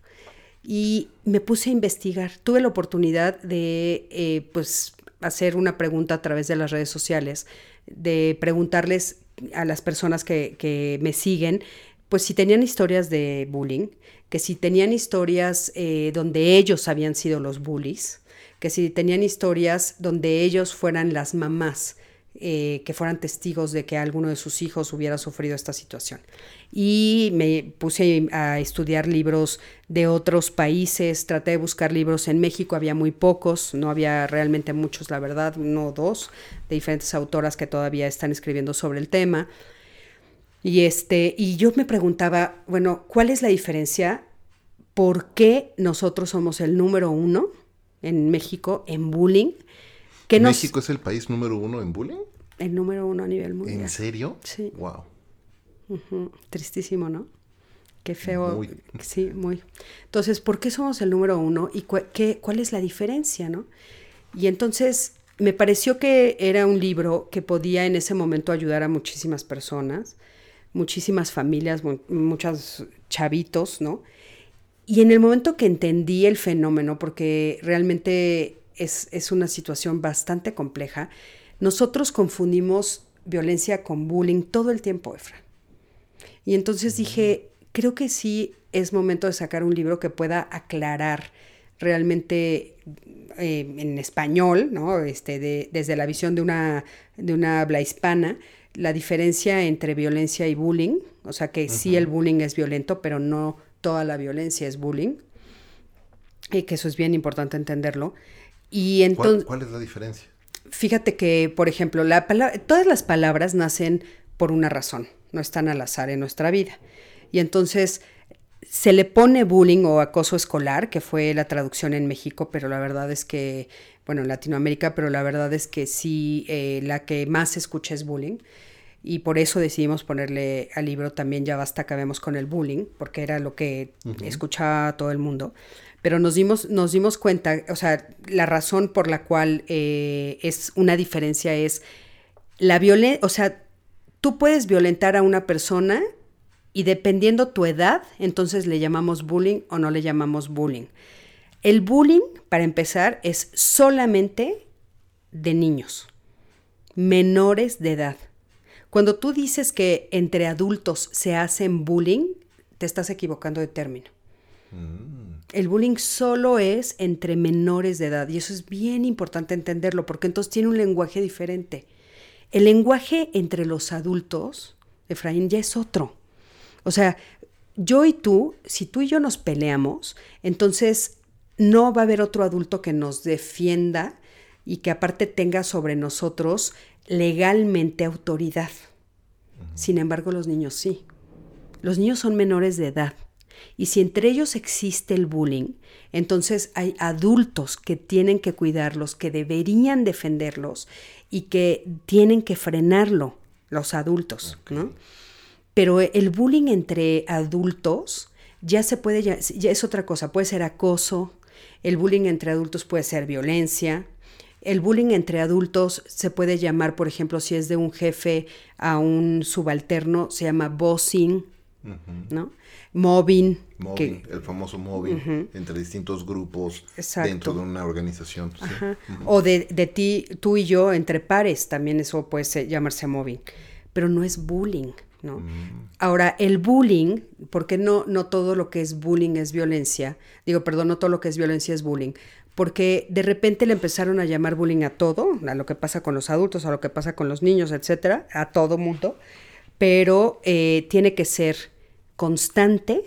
S1: Y me puse a investigar. Tuve la oportunidad de, eh, pues, hacer una pregunta a través de las redes sociales, de preguntarles a las personas que, que me siguen, pues si tenían historias de bullying, que si tenían historias eh, donde ellos habían sido los bullies, que si tenían historias donde ellos fueran las mamás eh, que fueran testigos de que alguno de sus hijos hubiera sufrido esta situación. Y me puse a estudiar libros de otros países, traté de buscar libros en México, había muy pocos, no había realmente muchos, la verdad, uno dos, de diferentes autoras que todavía están escribiendo sobre el tema. Y, este, y yo me preguntaba, bueno, ¿cuál es la diferencia? ¿Por qué nosotros somos el número uno en México en bullying?
S2: ¿México es el país número uno en bullying?
S1: El número uno a nivel mundial.
S2: ¿En serio?
S1: Sí.
S2: Wow.
S1: Tristísimo, ¿no? Qué feo. Muy. Sí, muy. Entonces, ¿por qué somos el número uno y qué, cuál es la diferencia, no? Y entonces me pareció que era un libro que podía en ese momento ayudar a muchísimas personas, muchísimas familias, muchos chavitos, ¿no? Y en el momento que entendí el fenómeno, porque realmente es, una situación bastante compleja. Nosotros confundimos violencia con bullying todo el tiempo, Efra. Y entonces dije, creo que sí es momento de sacar un libro que pueda aclarar realmente eh, en español, ¿no? Este, de, desde la visión de una, de una habla hispana, la diferencia entre violencia y bullying. O sea que sí el bullying es violento, pero no toda la violencia es bullying. Y que eso es bien importante entenderlo. Y entonces,
S2: ¿Cuál, es la diferencia?
S1: Fíjate que, por ejemplo, la todas las palabras nacen por una razón, no están al azar en nuestra vida. Y entonces se le pone bullying o acoso escolar, que fue la traducción en México, pero la verdad es que, bueno, en Latinoamérica, pero la verdad es que sí, eh, la que más se escucha es bullying. Y por eso decidimos ponerle al libro también Ya basta, acabemos con el bullying, porque era lo que escuchaba todo el mundo pero nos dimos, nos dimos cuenta, o sea, la razón por la cual eh, es una diferencia es la violencia, o sea, tú puedes violentar a una persona y dependiendo tu edad, entonces le llamamos bullying o no le llamamos bullying. El bullying, para empezar, es solamente de niños, menores de edad. Cuando tú dices que entre adultos se hacen bullying, te estás equivocando de término. Mm. El bullying solo es entre menores de edad y eso es bien importante entenderlo porque entonces tiene un lenguaje diferente. El lenguaje entre los adultos, Efraín, ya es otro. O sea, yo y tú, si tú y yo nos peleamos, entonces no va a haber otro adulto que nos defienda y que aparte tenga sobre nosotros legalmente autoridad. Sin embargo, los niños sí. Los niños son menores de edad. Y si entre ellos existe el bullying, entonces hay adultos que tienen que cuidarlos, que deberían defenderlos y que tienen que frenarlo, los adultos, ¿no? Pero el bullying entre adultos ya se puede, ya, es otra cosa, puede ser acoso, el bullying entre adultos puede ser violencia, el bullying entre adultos se puede llamar, por ejemplo, si es de un jefe a un subalterno, se llama bossing, ¿no? Mobbing.
S2: el famoso mobbing entre distintos grupos dentro de una organización.
S1: O de, de, ti, tú y yo, entre pares, también eso puede llamarse mobbing. Pero no es bullying, ¿no? Mm. Ahora, el bullying, porque no, no todo lo que es bullying es violencia, digo, perdón, no todo lo que es violencia es bullying, porque de repente le empezaron a llamar bullying a todo, a lo que pasa con los adultos, a lo que pasa con los niños, etcétera, a todo mundo, pero eh, tiene que ser constante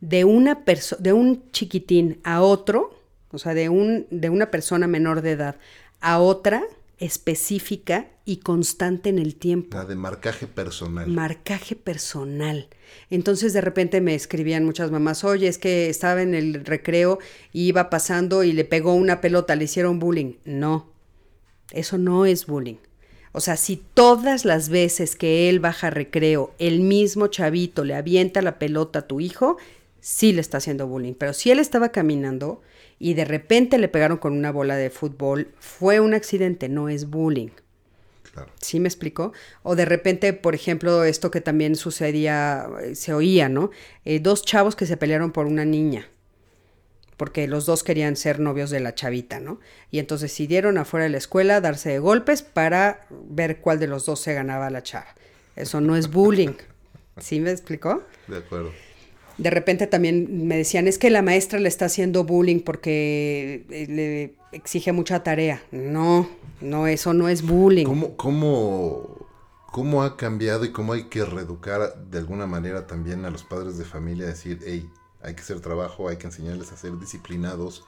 S1: de una de un chiquitín a otro, o sea, de, un, de una persona menor de edad a otra específica y constante en el tiempo.
S2: La de marcaje personal.
S1: Marcaje personal. Entonces de repente me escribían muchas mamás, oye, es que estaba en el recreo y iba pasando y le pegó una pelota, le hicieron bullying. No, eso no es bullying. O sea, si todas las veces que él baja recreo, el mismo chavito le avienta la pelota a tu hijo, sí le está haciendo bullying. Pero si él estaba caminando y de repente le pegaron con una bola de fútbol, fue un accidente, no es bullying. Claro. ¿Sí me explicó? O de repente, por ejemplo, esto que también sucedía, eh, se oía, ¿no? Eh, dos chavos que se pelearon por una niña porque los dos querían ser novios de la chavita, ¿no? Y entonces decidieron afuera de la escuela darse de golpes para ver cuál de los dos se ganaba la chava. Eso no es bullying. ¿Sí me explicó?
S2: De acuerdo.
S1: De repente también me decían, es que la maestra le está haciendo bullying porque eh, le exige mucha tarea. No, no, eso no es bullying.
S2: ¿Cómo, cómo, cómo ha cambiado y cómo hay que reeducar de alguna manera también a los padres de familia? Decir, hey, hay que hacer trabajo, hay que enseñarles a ser disciplinados,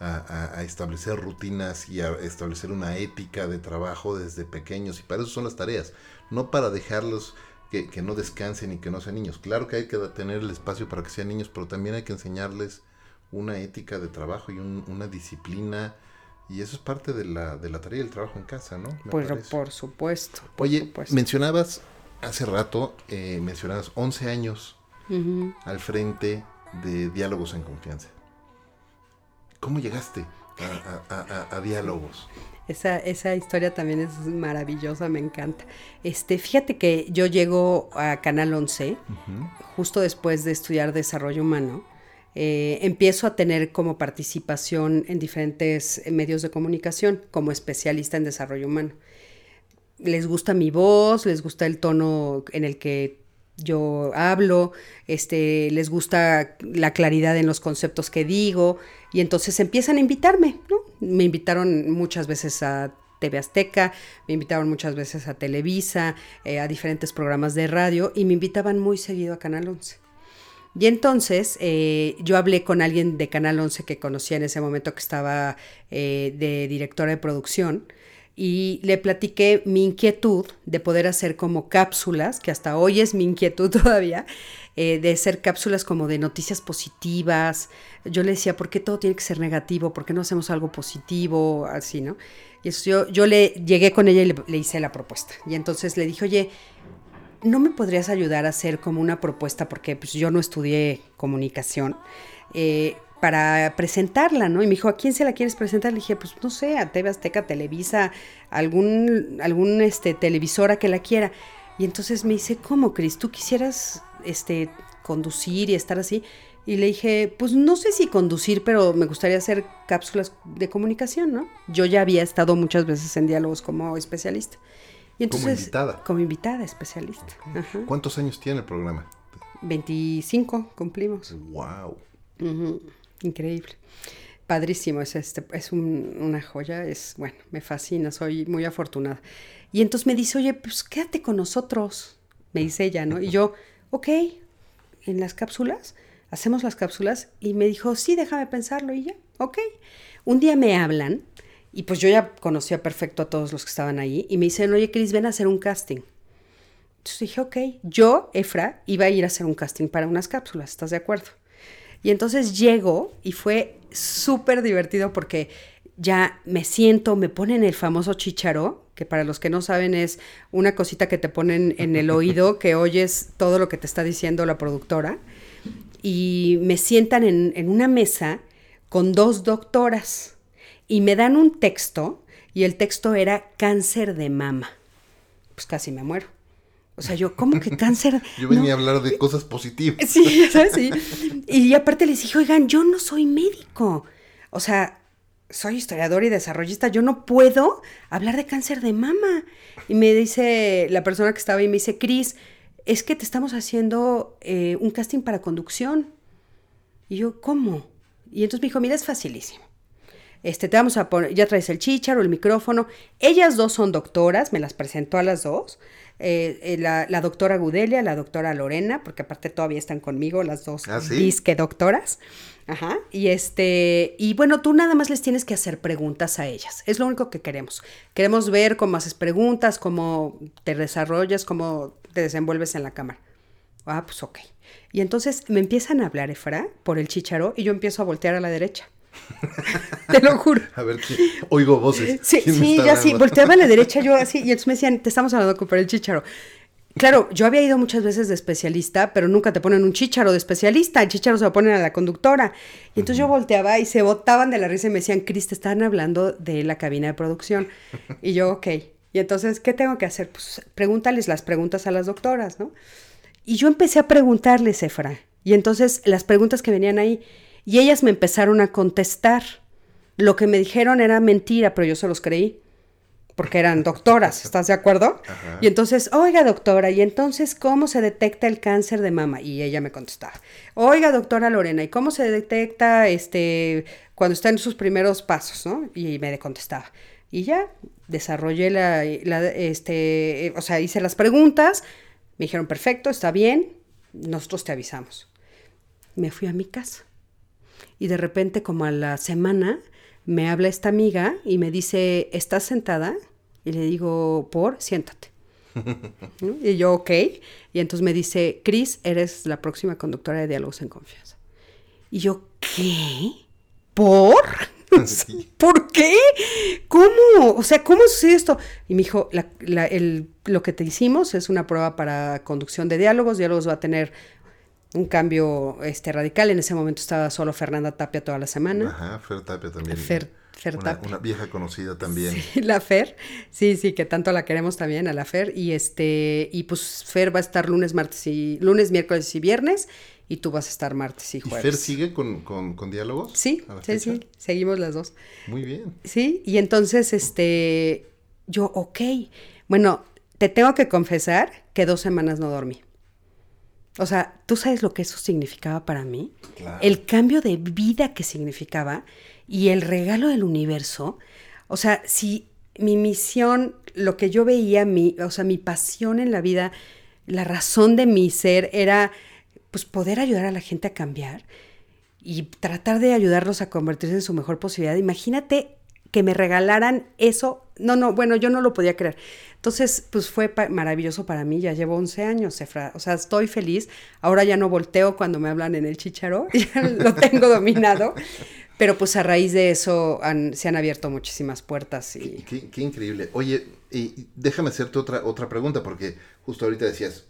S2: a, establecer rutinas y a establecer una ética de trabajo desde pequeños. Y para eso son las tareas, no para dejarlos que, no descansen y que no sean niños. Claro que hay que tener el espacio para que sean niños, pero también hay que enseñarles una ética de trabajo y una disciplina. Y eso es parte de la, de la tarea del trabajo en casa, ¿no?
S1: pues por supuesto.
S2: Oye, mencionabas hace rato, eh, mencionabas 11 años al frente de diálogos en confianza. ¿Cómo llegaste a, diálogos?
S1: Esa, esa, historia también es maravillosa, me encanta. Este, fíjate que yo llego a Canal 11 justo después de estudiar desarrollo humano. Eh, empiezo a tener como participación en diferentes medios de comunicación como especialista en desarrollo humano. Les gusta mi voz, les gusta el tono en el que yo hablo, este, les gusta la claridad en los conceptos que digo, y entonces empiezan a invitarme, ¿no? Me invitaron muchas veces a TV Azteca, me invitaron muchas veces a Televisa, eh, a diferentes programas de radio, y me invitaban muy seguido a Canal 11. Y entonces eh, yo hablé con alguien de Canal 11 que conocía en ese momento que estaba eh, de directora de producción, y le platiqué mi inquietud de poder hacer como cápsulas, que hasta hoy es mi inquietud todavía, eh, de hacer cápsulas como de noticias positivas. Yo le decía, ¿por qué todo tiene que ser negativo? ¿Por qué no hacemos algo positivo? Así, ¿no? Y eso yo, yo le llegué con ella y le, hice la propuesta. Y entonces le dije, oye, ¿no me podrías ayudar a hacer como una propuesta? Porque pues, yo no estudié comunicación. Eh, para presentarla, ¿no? Y me dijo, ¿a quién se la quieres presentar? Le dije, pues no sé, a TV Azteca, Televisa, algún, algún este, televisora que la quiera. Y entonces me dice, ¿cómo, Cris? ¿Tú quisieras este, conducir y estar así? Y le dije, pues no sé si conducir, pero me gustaría hacer cápsulas de comunicación, ¿no? Yo ya había estado muchas veces en diálogos como especialista. Y entonces,
S2: como invitada.
S1: Como invitada, especialista. Ajá.
S2: ¿Cuántos años tiene el programa?
S1: 25 cumplimos.
S2: Wow.
S1: Increíble. Padrísimo, es, este, es un- una joya, es, bueno, me fascina, soy muy afortunada. Y entonces me dice, oye, pues quédate con nosotros, me dice ella, ¿no? Y yo, ok, en las cápsulas, hacemos las cápsulas, y me dijo, sí, déjame pensarlo, y ya, ok. Un día me hablan, y pues yo ya conocía perfecto a todos los que estaban ahí, y me dicen, oye, Cris, ven a hacer un casting. Entonces dije, ok, yo, Efra, iba a ir a hacer un casting para unas cápsulas, ¿estás de acuerdo? Y entonces llego y fue súper divertido porque ya me siento, me ponen el famoso chicharo, que para los que no saben es una cosita que te ponen en el oído, que oyes todo lo que te está diciendo la productora, y me sientan en, en una mesa con dos doctoras y me dan un texto y el texto era cáncer de mama. Pues casi me muero. O sea, yo, ¿cómo que cáncer?
S2: Yo venía
S1: No.
S2: a hablar de cosas positivas.
S1: Sí, ¿sabes? Sí. Y aparte les dije, oigan, yo no soy médico. O sea, soy historiador y desarrollista. Yo no puedo hablar de cáncer de mama. Y me dice la persona que estaba ahí, me dice, Cris, es que te estamos haciendo eh, un casting para conducción. Y yo, ¿cómo? Y entonces me dijo, mira, es facilísimo. Este, te vamos a poner, ya traes el chícharo, el micrófono. Ellas dos son doctoras, me las presentó a las dos. Eh, eh, la, la doctora Gudelia, la doctora Lorena, porque aparte todavía están conmigo las dos
S2: ¿Ah, sí?
S1: disque doctoras. Ajá. Y este, y bueno, tú nada más les tienes que hacer preguntas a ellas. Es lo único que queremos. Queremos ver cómo haces preguntas, cómo te desarrollas, cómo te desenvuelves en la cámara. Ah, pues ok. Y entonces me empiezan a hablar, Efra, por el chícharo, y yo empiezo a voltear a la derecha. Te lo juro.
S2: A ver, ¿quién? oigo voces.
S1: Sí,
S2: ¿Quién me
S1: sí, ya sí, volteaba a la derecha yo así, y entonces me decían, te estamos hablando con el chícharo. Claro, yo había ido muchas veces de especialista, pero nunca te ponen un chícharo de especialista, el chícharo se lo ponen a la conductora. Y entonces yo volteaba y se botaban de la risa y me decían, Cris, te están hablando de la cabina de producción. Y yo, ok. Y entonces, ¿qué tengo que hacer? Pues pregúntales las preguntas a las doctoras, ¿no? Y yo empecé a preguntarles, Efra. Y entonces las preguntas que venían ahí, y ellas me empezaron a contestar. Lo que me dijeron era mentira, pero yo se los creí. Porque eran doctoras, ¿estás de acuerdo?
S2: Ajá.
S1: Y entonces, oiga doctora, ¿y entonces cómo se detecta el cáncer de mama? Y ella me contestaba, oiga doctora Lorena, ¿y cómo se detecta este cuando está en sus primeros pasos? ¿no? Y me contestaba. Y ya desarrollé la, la- este, o sea, hice las preguntas, me dijeron, perfecto, está bien, nosotros te avisamos. Me fui a mi casa. Y de repente, como a la semana, me habla esta amiga y me dice, ¿estás sentada? Y le digo, por, siéntate. ¿No? Y yo, ok. Y entonces me dice, Cris, eres la próxima conductora de Diálogos en Confianza. Y yo, ¿qué? ¿Por?
S2: Sí.
S1: ¿Por qué? ¿Cómo? O sea, ¿cómo sucede esto? Y me dijo, la- la- el- lo que te hicimos es una prueba para conducción de diálogos. Diálogos va a tener un cambio este, radical. En ese momento estaba solo Fernanda Tapia toda la semana.
S2: Ajá, Fer Tapia también.
S1: Fer- Fer
S2: una,
S1: Tapia.
S2: una vieja conocida también.
S1: Sí, la Fer, sí, sí, que tanto la queremos también a la Fer. Y este, y pues Fer va a estar lunes, martes y lunes, miércoles y viernes, y tú vas a estar martes y
S2: ¿Y
S1: jueves.
S2: Fer sigue con, con, con diálogos?
S1: Sí, sí,
S2: fecha?
S1: sí, seguimos las dos.
S2: Muy bien.
S1: Sí, y entonces, este, yo, ok, bueno, te tengo que confesar que dos semanas no dormí. O sea, ¿tú sabes lo que eso significaba para mí?
S2: Claro.
S1: El cambio de vida que significaba y el regalo del universo. O sea, si mi misión, lo que yo veía, mi, o sea, mi pasión en la vida, la razón de mi ser era, pues, poder ayudar a la gente a cambiar y tratar de ayudarlos a convertirse en su mejor posibilidad. Imagínate que me regalaran eso. No, no, bueno, yo no lo podía creer. Entonces, pues fue maravilloso para mí. Ya llevo 11 años, Efra. O sea, estoy feliz. Ahora ya no volteo cuando me hablan en el chicharo. Ya lo tengo dominado. Pero pues a raíz de eso han- se han abierto muchísimas puertas y...
S2: Qué, qué increíble. Oye, y déjame hacerte otra, otra pregunta, porque justo ahorita decías,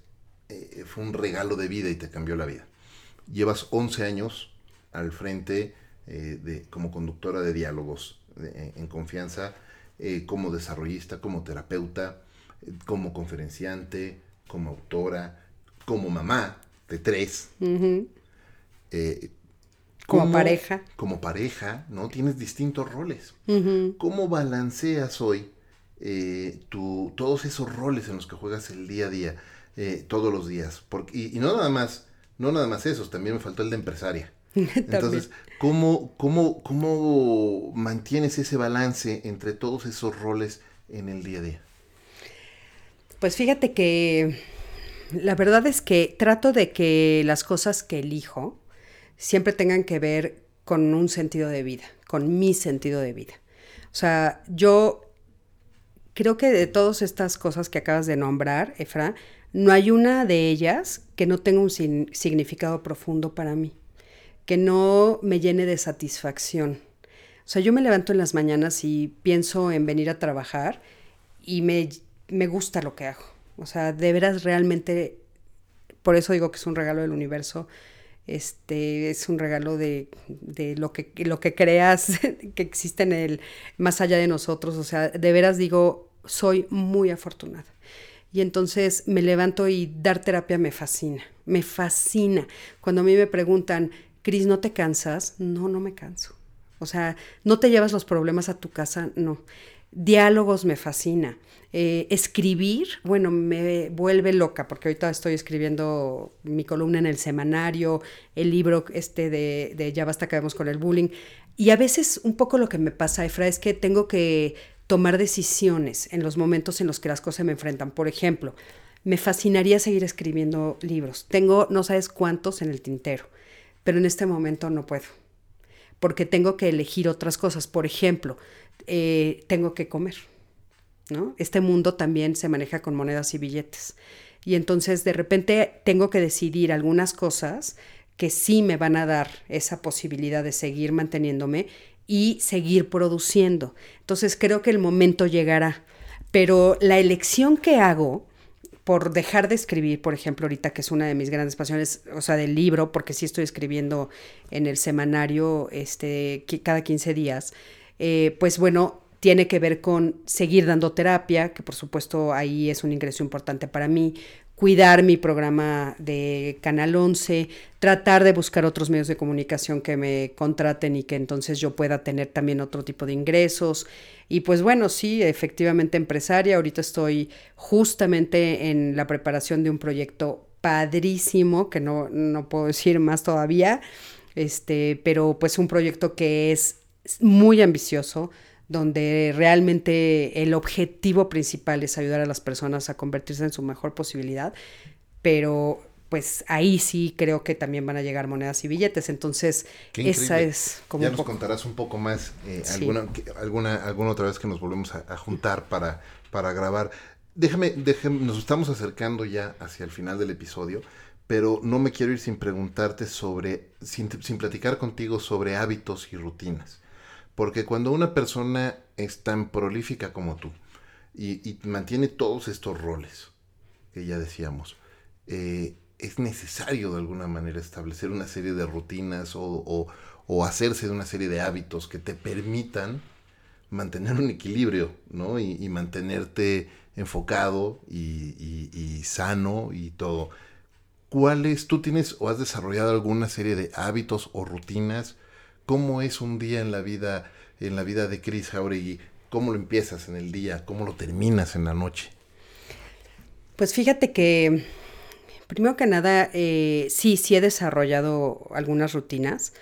S2: eh, fue un regalo de vida y te cambió la vida. Llevas 11 años al frente eh, de, como conductora de diálogos en confianza, eh, como desarrollista, como terapeuta, eh, como conferenciante, como autora, como mamá de tres. Eh,
S1: Como
S2: ¿cómo-
S1: pareja.
S2: Como pareja, ¿no? Tienes distintos roles. ¿Cómo balanceas hoy tu, todos esos roles en los que juegas el día a día, todos los días. Porque, y, no nada más, no nada más esos, también me faltó el de empresaria. Entonces, ¿cómo, cómo, ¿cómo mantienes ese balance entre todos esos roles en el día a día?
S1: Pues fíjate que la verdad es que trato de que las cosas que elijo siempre tengan que ver con un sentido de vida, con mi sentido de vida. O sea, yo creo que de todas estas cosas que acabas de nombrar, Efra, no hay una de ellas que no tenga un significado profundo para mí, que no me llene de satisfacción. O sea, yo me levanto en las mañanas y pienso en venir a trabajar y me, me gusta lo que hago. O sea, de veras realmente, por eso digo que es un regalo del universo, este es un regalo de, de, lo, que, lo que creas que existe en el más allá de nosotros. O sea, de veras digo, soy muy afortunada. Y entonces me levanto y dar terapia me fascina, me fascina. Cuando a mí me preguntan, Cris, ¿no te cansas? No, no me canso. O sea, ¿no te llevas los problemas a tu casa? No. Diálogos me fascina. Eh, escribir, bueno, me vuelve loca, porque ahorita estoy escribiendo mi columna en el semanario, el libro este de, de Ya basta acabemos con el bullying. Y a veces un poco lo que me pasa, Efra, es que tengo que tomar decisiones en los momentos en los que las cosas me enfrentan. Por ejemplo, me fascinaría seguir escribiendo libros. Tengo no sabes cuántos en el tintero, pero en este momento no puedo, porque tengo que elegir otras cosas. Por ejemplo, eh, tengo que comer. ¿no? Este mundo también se maneja con monedas y billetes. Y entonces de repente tengo que decidir algunas cosas que sí me van a dar esa posibilidad de seguir manteniéndome y seguir produciendo. Entonces creo que el momento llegará. Pero la elección que hago por dejar de escribir, por ejemplo, ahorita que es una de mis grandes pasiones, o sea, del libro, porque sí estoy escribiendo en el semanario este, cada 15 días, eh, pues bueno, tiene que ver con seguir dando terapia, que por supuesto ahí es un ingreso importante para mí, cuidar mi programa de Canal 11, tratar de buscar otros medios de comunicación que me contraten y que entonces yo pueda tener también otro tipo de ingresos. Y pues bueno, sí, efectivamente empresaria, ahorita estoy justamente en la preparación de un proyecto padrísimo, que no, no puedo decir más todavía, este, pero pues un proyecto que es muy ambicioso, donde realmente el objetivo principal es ayudar a las personas a convertirse en su mejor posibilidad, pero pues ahí sí creo que también van a llegar monedas y billetes. Entonces, esa es como.
S2: Ya nos contarás un poco más eh, alguna, alguna, alguna otra vez que nos volvemos a, juntar para, para grabar. Déjame, déjame, nos estamos acercando ya hacia el final del episodio, pero no me quiero ir sin preguntarte sobre, sin, sin platicar contigo sobre hábitos y rutinas. Porque cuando una persona es tan prolífica como tú y, mantiene todos estos roles que ya decíamos, eh, es necesario de alguna manera establecer una serie de rutinas o, hacerse de una serie de hábitos que te permitan mantener un equilibrio, ¿no? Y, mantenerte enfocado y, y, sano y todo. ¿Cuáles, tú tienes o has desarrollado alguna serie de hábitos o rutinas cómo es un día en la vida, en la vida de Chris Jauregui, cómo lo empiezas en el día, cómo lo terminas en la noche.
S1: Pues fíjate que, primero que nada, eh, sí, sí he desarrollado algunas rutinas.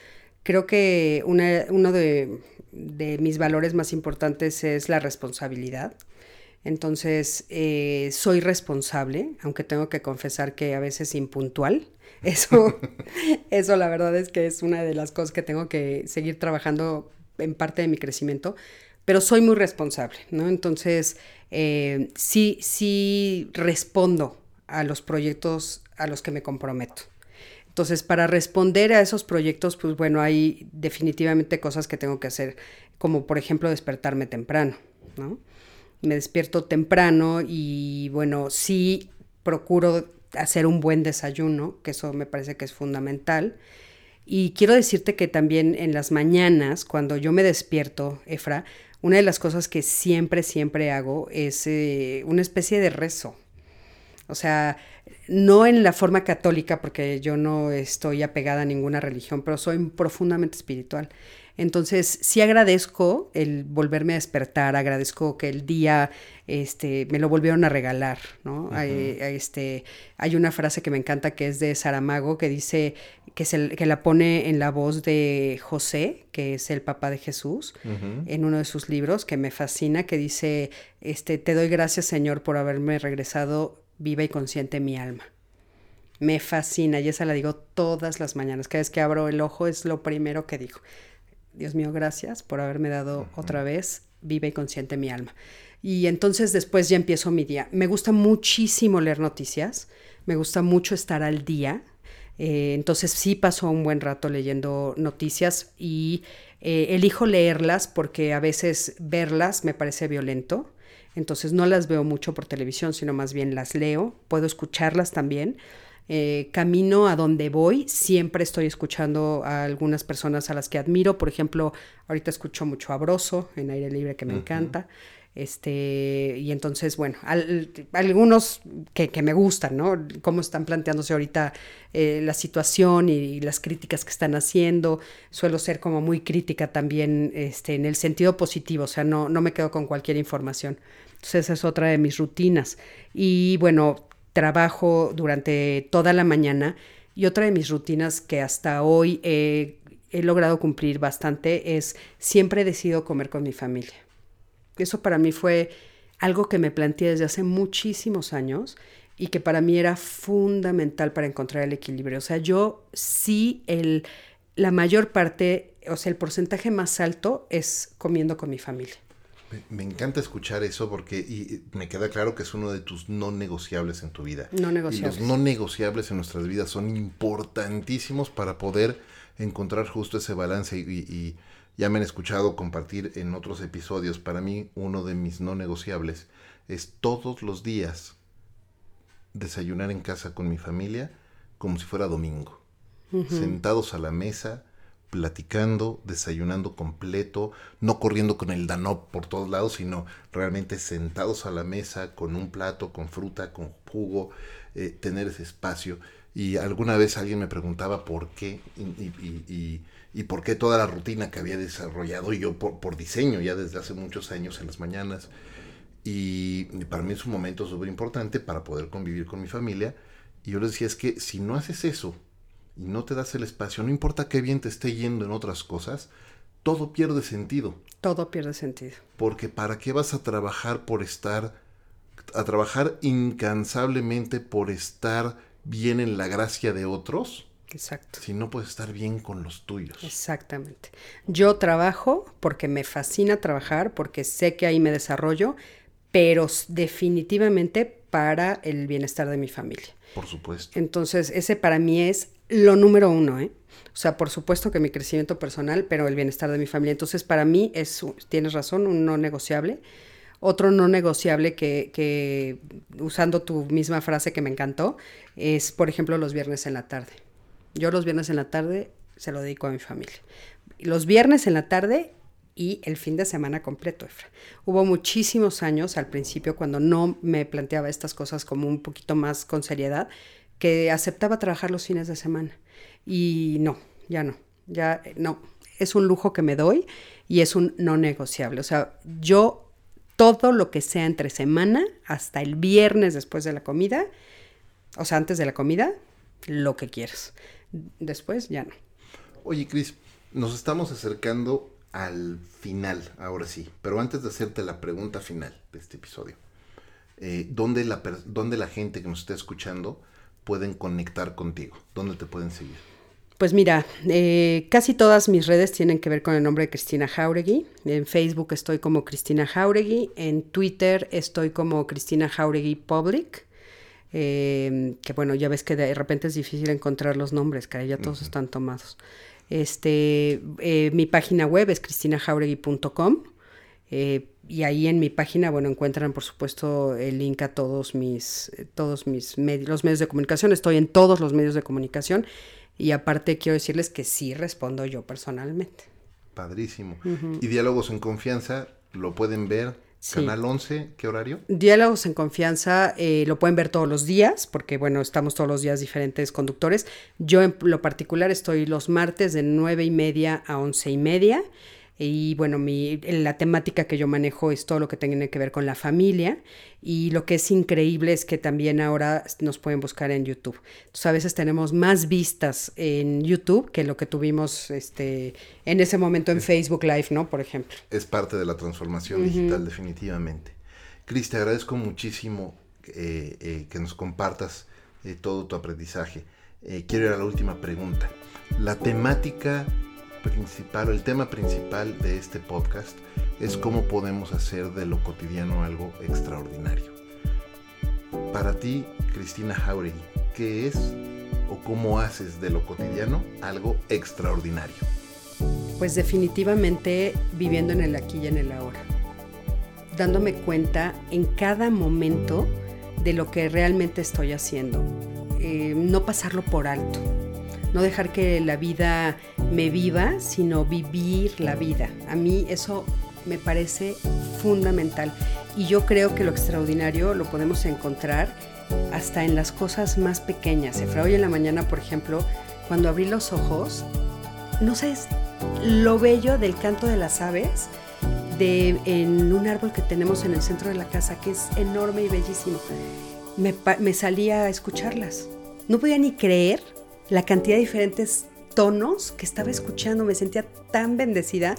S1: Creo que uno de, mis valores más importantes es la responsabilidad. Entonces, eh, soy responsable, aunque tengo que confesar que a veces impuntual. Eso, eso la verdad es que es una de las cosas que tengo que seguir trabajando en parte de mi crecimiento, pero soy muy responsable, ¿no? Entonces, eh, sí, sí respondo a los proyectos a los que me comprometo. Entonces, para responder a esos proyectos, pues bueno, hay definitivamente cosas que tengo que hacer, como por ejemplo despertarme temprano, ¿no? Me despierto temprano y bueno, sí procuro hacer un buen desayuno, que eso me parece que es fundamental. Y quiero decirte que también en las mañanas, cuando yo me despierto, Efra, una de las cosas que siempre, siempre hago es eh, una especie de rezo. O sea, no en la forma católica, porque yo no estoy apegada a ninguna religión, pero soy profundamente espiritual. Entonces, sí agradezco el volverme a despertar, agradezco que el día este, me lo volvieron a regalar, ¿no? hay, este, hay una frase que me encanta que es de Saramago que dice que, se, que la pone en la voz de José, que es el papá de Jesús, en uno de sus libros, que me fascina, que dice, este, te doy gracias Señor por haberme regresado viva y consciente mi alma. Me fascina y esa la digo todas las mañanas. Cada vez que abro el ojo es lo primero que digo. Dios mío, gracias por haberme dado otra vez viva y consciente mi alma. Y entonces después ya empiezo mi día. Me gusta muchísimo leer noticias, me gusta mucho estar al día. Eh, entonces sí paso un buen rato leyendo noticias y eh, elijo leerlas porque a veces verlas me parece violento. Entonces no las veo mucho por televisión, sino más bien las leo. Puedo escucharlas también. Eh, camino a donde voy, siempre estoy escuchando a algunas personas a las que admiro. Por ejemplo, ahorita escucho mucho a Broso en aire libre que me encanta. Este, y entonces, bueno, algunos que, me gustan, ¿no? Cómo están planteándose ahorita eh, la situación y, las críticas que están haciendo. Suelo ser como muy crítica también este, en el sentido positivo, o sea, no, no me quedo con cualquier información. Entonces, esa es otra de mis rutinas. Y bueno, trabajo durante toda la mañana y otra de mis rutinas que hasta hoy he logrado cumplir bastante es siempre decido comer con mi familia. Eso para mí fue algo que me planteé desde hace muchísimos años y que para mí era fundamental para encontrar el equilibrio. O sea, yo sí, el, la mayor parte, o sea, el porcentaje más alto es comiendo con mi familia.
S2: Me, encanta escuchar eso porque y me queda claro que es uno de tus no negociables en tu vida.
S1: No negociables.
S2: Y los no negociables en nuestras vidas son importantísimos para poder encontrar justo ese balance y ya me han escuchado compartir en otros episodios. Para mí, uno de mis no negociables es todos los días desayunar en casa con mi familia como si fuera domingo. Sentados a la mesa, platicando, desayunando completo, no corriendo con el danop por todos lados, sino realmente sentados a la mesa con un plato, con fruta, con jugo, eh, tener ese espacio. Y alguna vez alguien me preguntaba por qué y por qué toda la rutina que había desarrollado yo por, diseño ya desde hace muchos años en las mañanas. Y, para mí es un momento súper importante para poder convivir con mi familia. Y yo les decía, es que si no haces eso y no te das el espacio, no importa qué bien te esté yendo en otras cosas, todo pierde sentido.
S1: Todo pierde sentido.
S2: Porque ¿para qué vas a trabajar por estar, a trabajar incansablemente por estar bien en la gracia de otros?
S1: Exacto.
S2: Si no puedes estar bien con los tuyos.
S1: Exactamente. Yo trabajo porque me fascina trabajar, porque sé que ahí me desarrollo, pero definitivamente para el bienestar de mi familia.
S2: Por supuesto.
S1: Entonces, ese para mí es lo número uno, ¿eh? O sea, por supuesto que mi crecimiento personal, pero el bienestar de mi familia. Entonces, para mí es, tienes razón, un no negociable. Otro no negociable que, que, usando tu misma frase que me encantó, es, por ejemplo, los viernes en la tarde. Yo los viernes en la tarde se lo dedico a mi familia. Los viernes en la tarde y el fin de semana completo, Efra. Hubo muchísimos años al principio cuando no me planteaba estas cosas como un poquito más con seriedad, que aceptaba trabajar los fines de semana. Y no, ya no, ya no. Es un lujo que me doy y es un no negociable. O sea, yo todo lo que sea entre semana hasta el viernes después de la comida, o sea, antes de la comida, lo que quieras. Después ya no.
S2: Oye, Cris, nos estamos acercando al final, ahora sí. Pero antes de hacerte la pregunta final de este episodio, eh, ¿dónde, la la gente que nos está escuchando pueden conectar contigo? ¿Dónde te pueden seguir?
S1: Pues mira, eh, casi todas mis redes tienen que ver con el nombre de Cristina Jauregui. En Facebook estoy como Cristina Jauregui, en Twitter estoy como Cristina Jauregui Public. Em, que bueno, ya ves que de repente es difícil encontrar los nombres, que ya todos están tomados. Este, eh, mi página web es cristinajauregui.com eh, y ahí en mi página, bueno, encuentran por supuesto el link a todos mis, todos mis medios, los medios de comunicación. Estoy en todos los medios de comunicación y aparte quiero decirles que sí respondo yo personalmente.
S2: Padrísimo. Y Diálogos en Confianza lo pueden ver Canal 11, ¿qué horario?
S1: Diálogos en confianza eh, lo pueden ver todos los días, porque bueno, estamos todos los días diferentes conductores. Yo en lo particular estoy los martes de nueve y media a once y media. Y bueno, mi, la temática que yo manejo es todo lo que tiene que ver con la familia. Y lo que es increíble es que también ahora nos pueden buscar en YouTube. Entonces a veces tenemos más vistas en YouTube que lo que tuvimos este, en ese momento en Facebook Live, ¿no? Por ejemplo.
S2: Es parte de la transformación digital, definitivamente. Cris, te agradezco muchísimo eh, eh, que nos compartas eh, todo tu aprendizaje. quiero ir a la última pregunta. La temática principal o el tema principal de este podcast es cómo podemos hacer de lo cotidiano algo extraordinario. Para ti, Cristina Jauregui, ¿qué es o cómo haces de lo cotidiano algo extraordinario?
S1: Pues definitivamente viviendo en el aquí y en el ahora, dándome cuenta en cada momento de lo que realmente estoy haciendo, eh, no pasarlo por alto no dejar que la vida me viva, sino vivir la vida. A mí eso me parece fundamental y yo creo que lo extraordinario lo podemos encontrar hasta en las cosas más pequeñas. Efra, hoy en la mañana, por ejemplo, cuando abrí los ojos, no sé, lo bello del canto de las aves de, en un árbol que tenemos en el centro de la casa, que es enorme y bellísimo. Me, me salía a escucharlas. No podía ni creer la cantidad de diferentes tonos que estaba escuchando, me sentía tan bendecida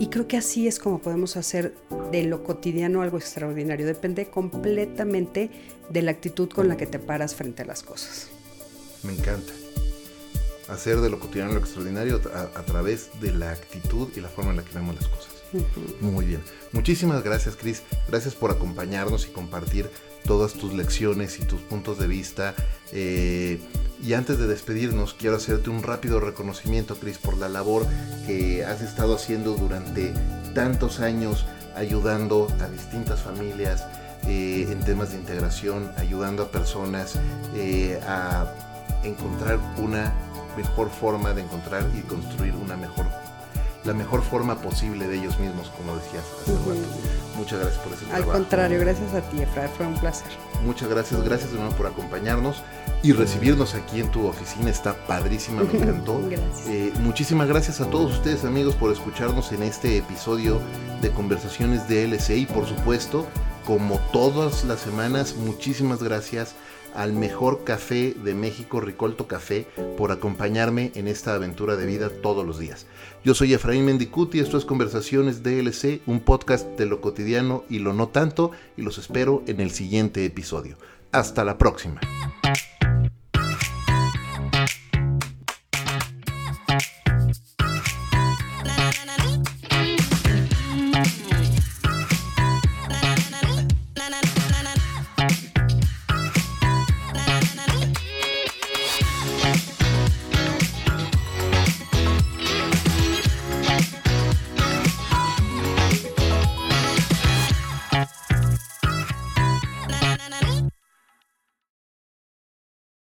S1: y creo que así es como podemos hacer de lo cotidiano algo extraordinario. Depende completamente de la actitud con la que te paras frente a las cosas.
S2: Me encanta. Hacer de lo cotidiano lo extraordinario a, través de la actitud y la forma en la que vemos las cosas. Muy bien. Muchísimas gracias, Cris. Gracias por acompañarnos y compartir todas tus lecciones y tus puntos de vista. Eh, y antes de despedirnos, quiero hacerte un rápido reconocimiento, Cris, por la labor que has estado haciendo durante tantos años ayudando a distintas familias eh, en temas de integración, ayudando a personas eh, a encontrar una mejor forma de encontrar y construir una mejor la mejor forma posible de ellos mismos, como decías hace rato. Muchas gracias por ese
S1: trabajo. Al contrario, gracias a ti, Efra, fue un placer.
S2: Muchas gracias, gracias de nuevo por acompañarnos y recibirnos aquí en tu oficina. Está padrísima, me encantó. Eh, muchísimas gracias a todos ustedes, amigos, por escucharnos en este episodio de Conversaciones de LC y, por supuesto, como todas las semanas, muchísimas gracias al mejor café de México, Ricolto Café, por acompañarme en esta aventura de vida todos los días. Yo soy Efraín Mendicuti, esto es Conversaciones DLC, un podcast de lo cotidiano y lo no tanto, y los espero en el siguiente episodio. Hasta la próxima.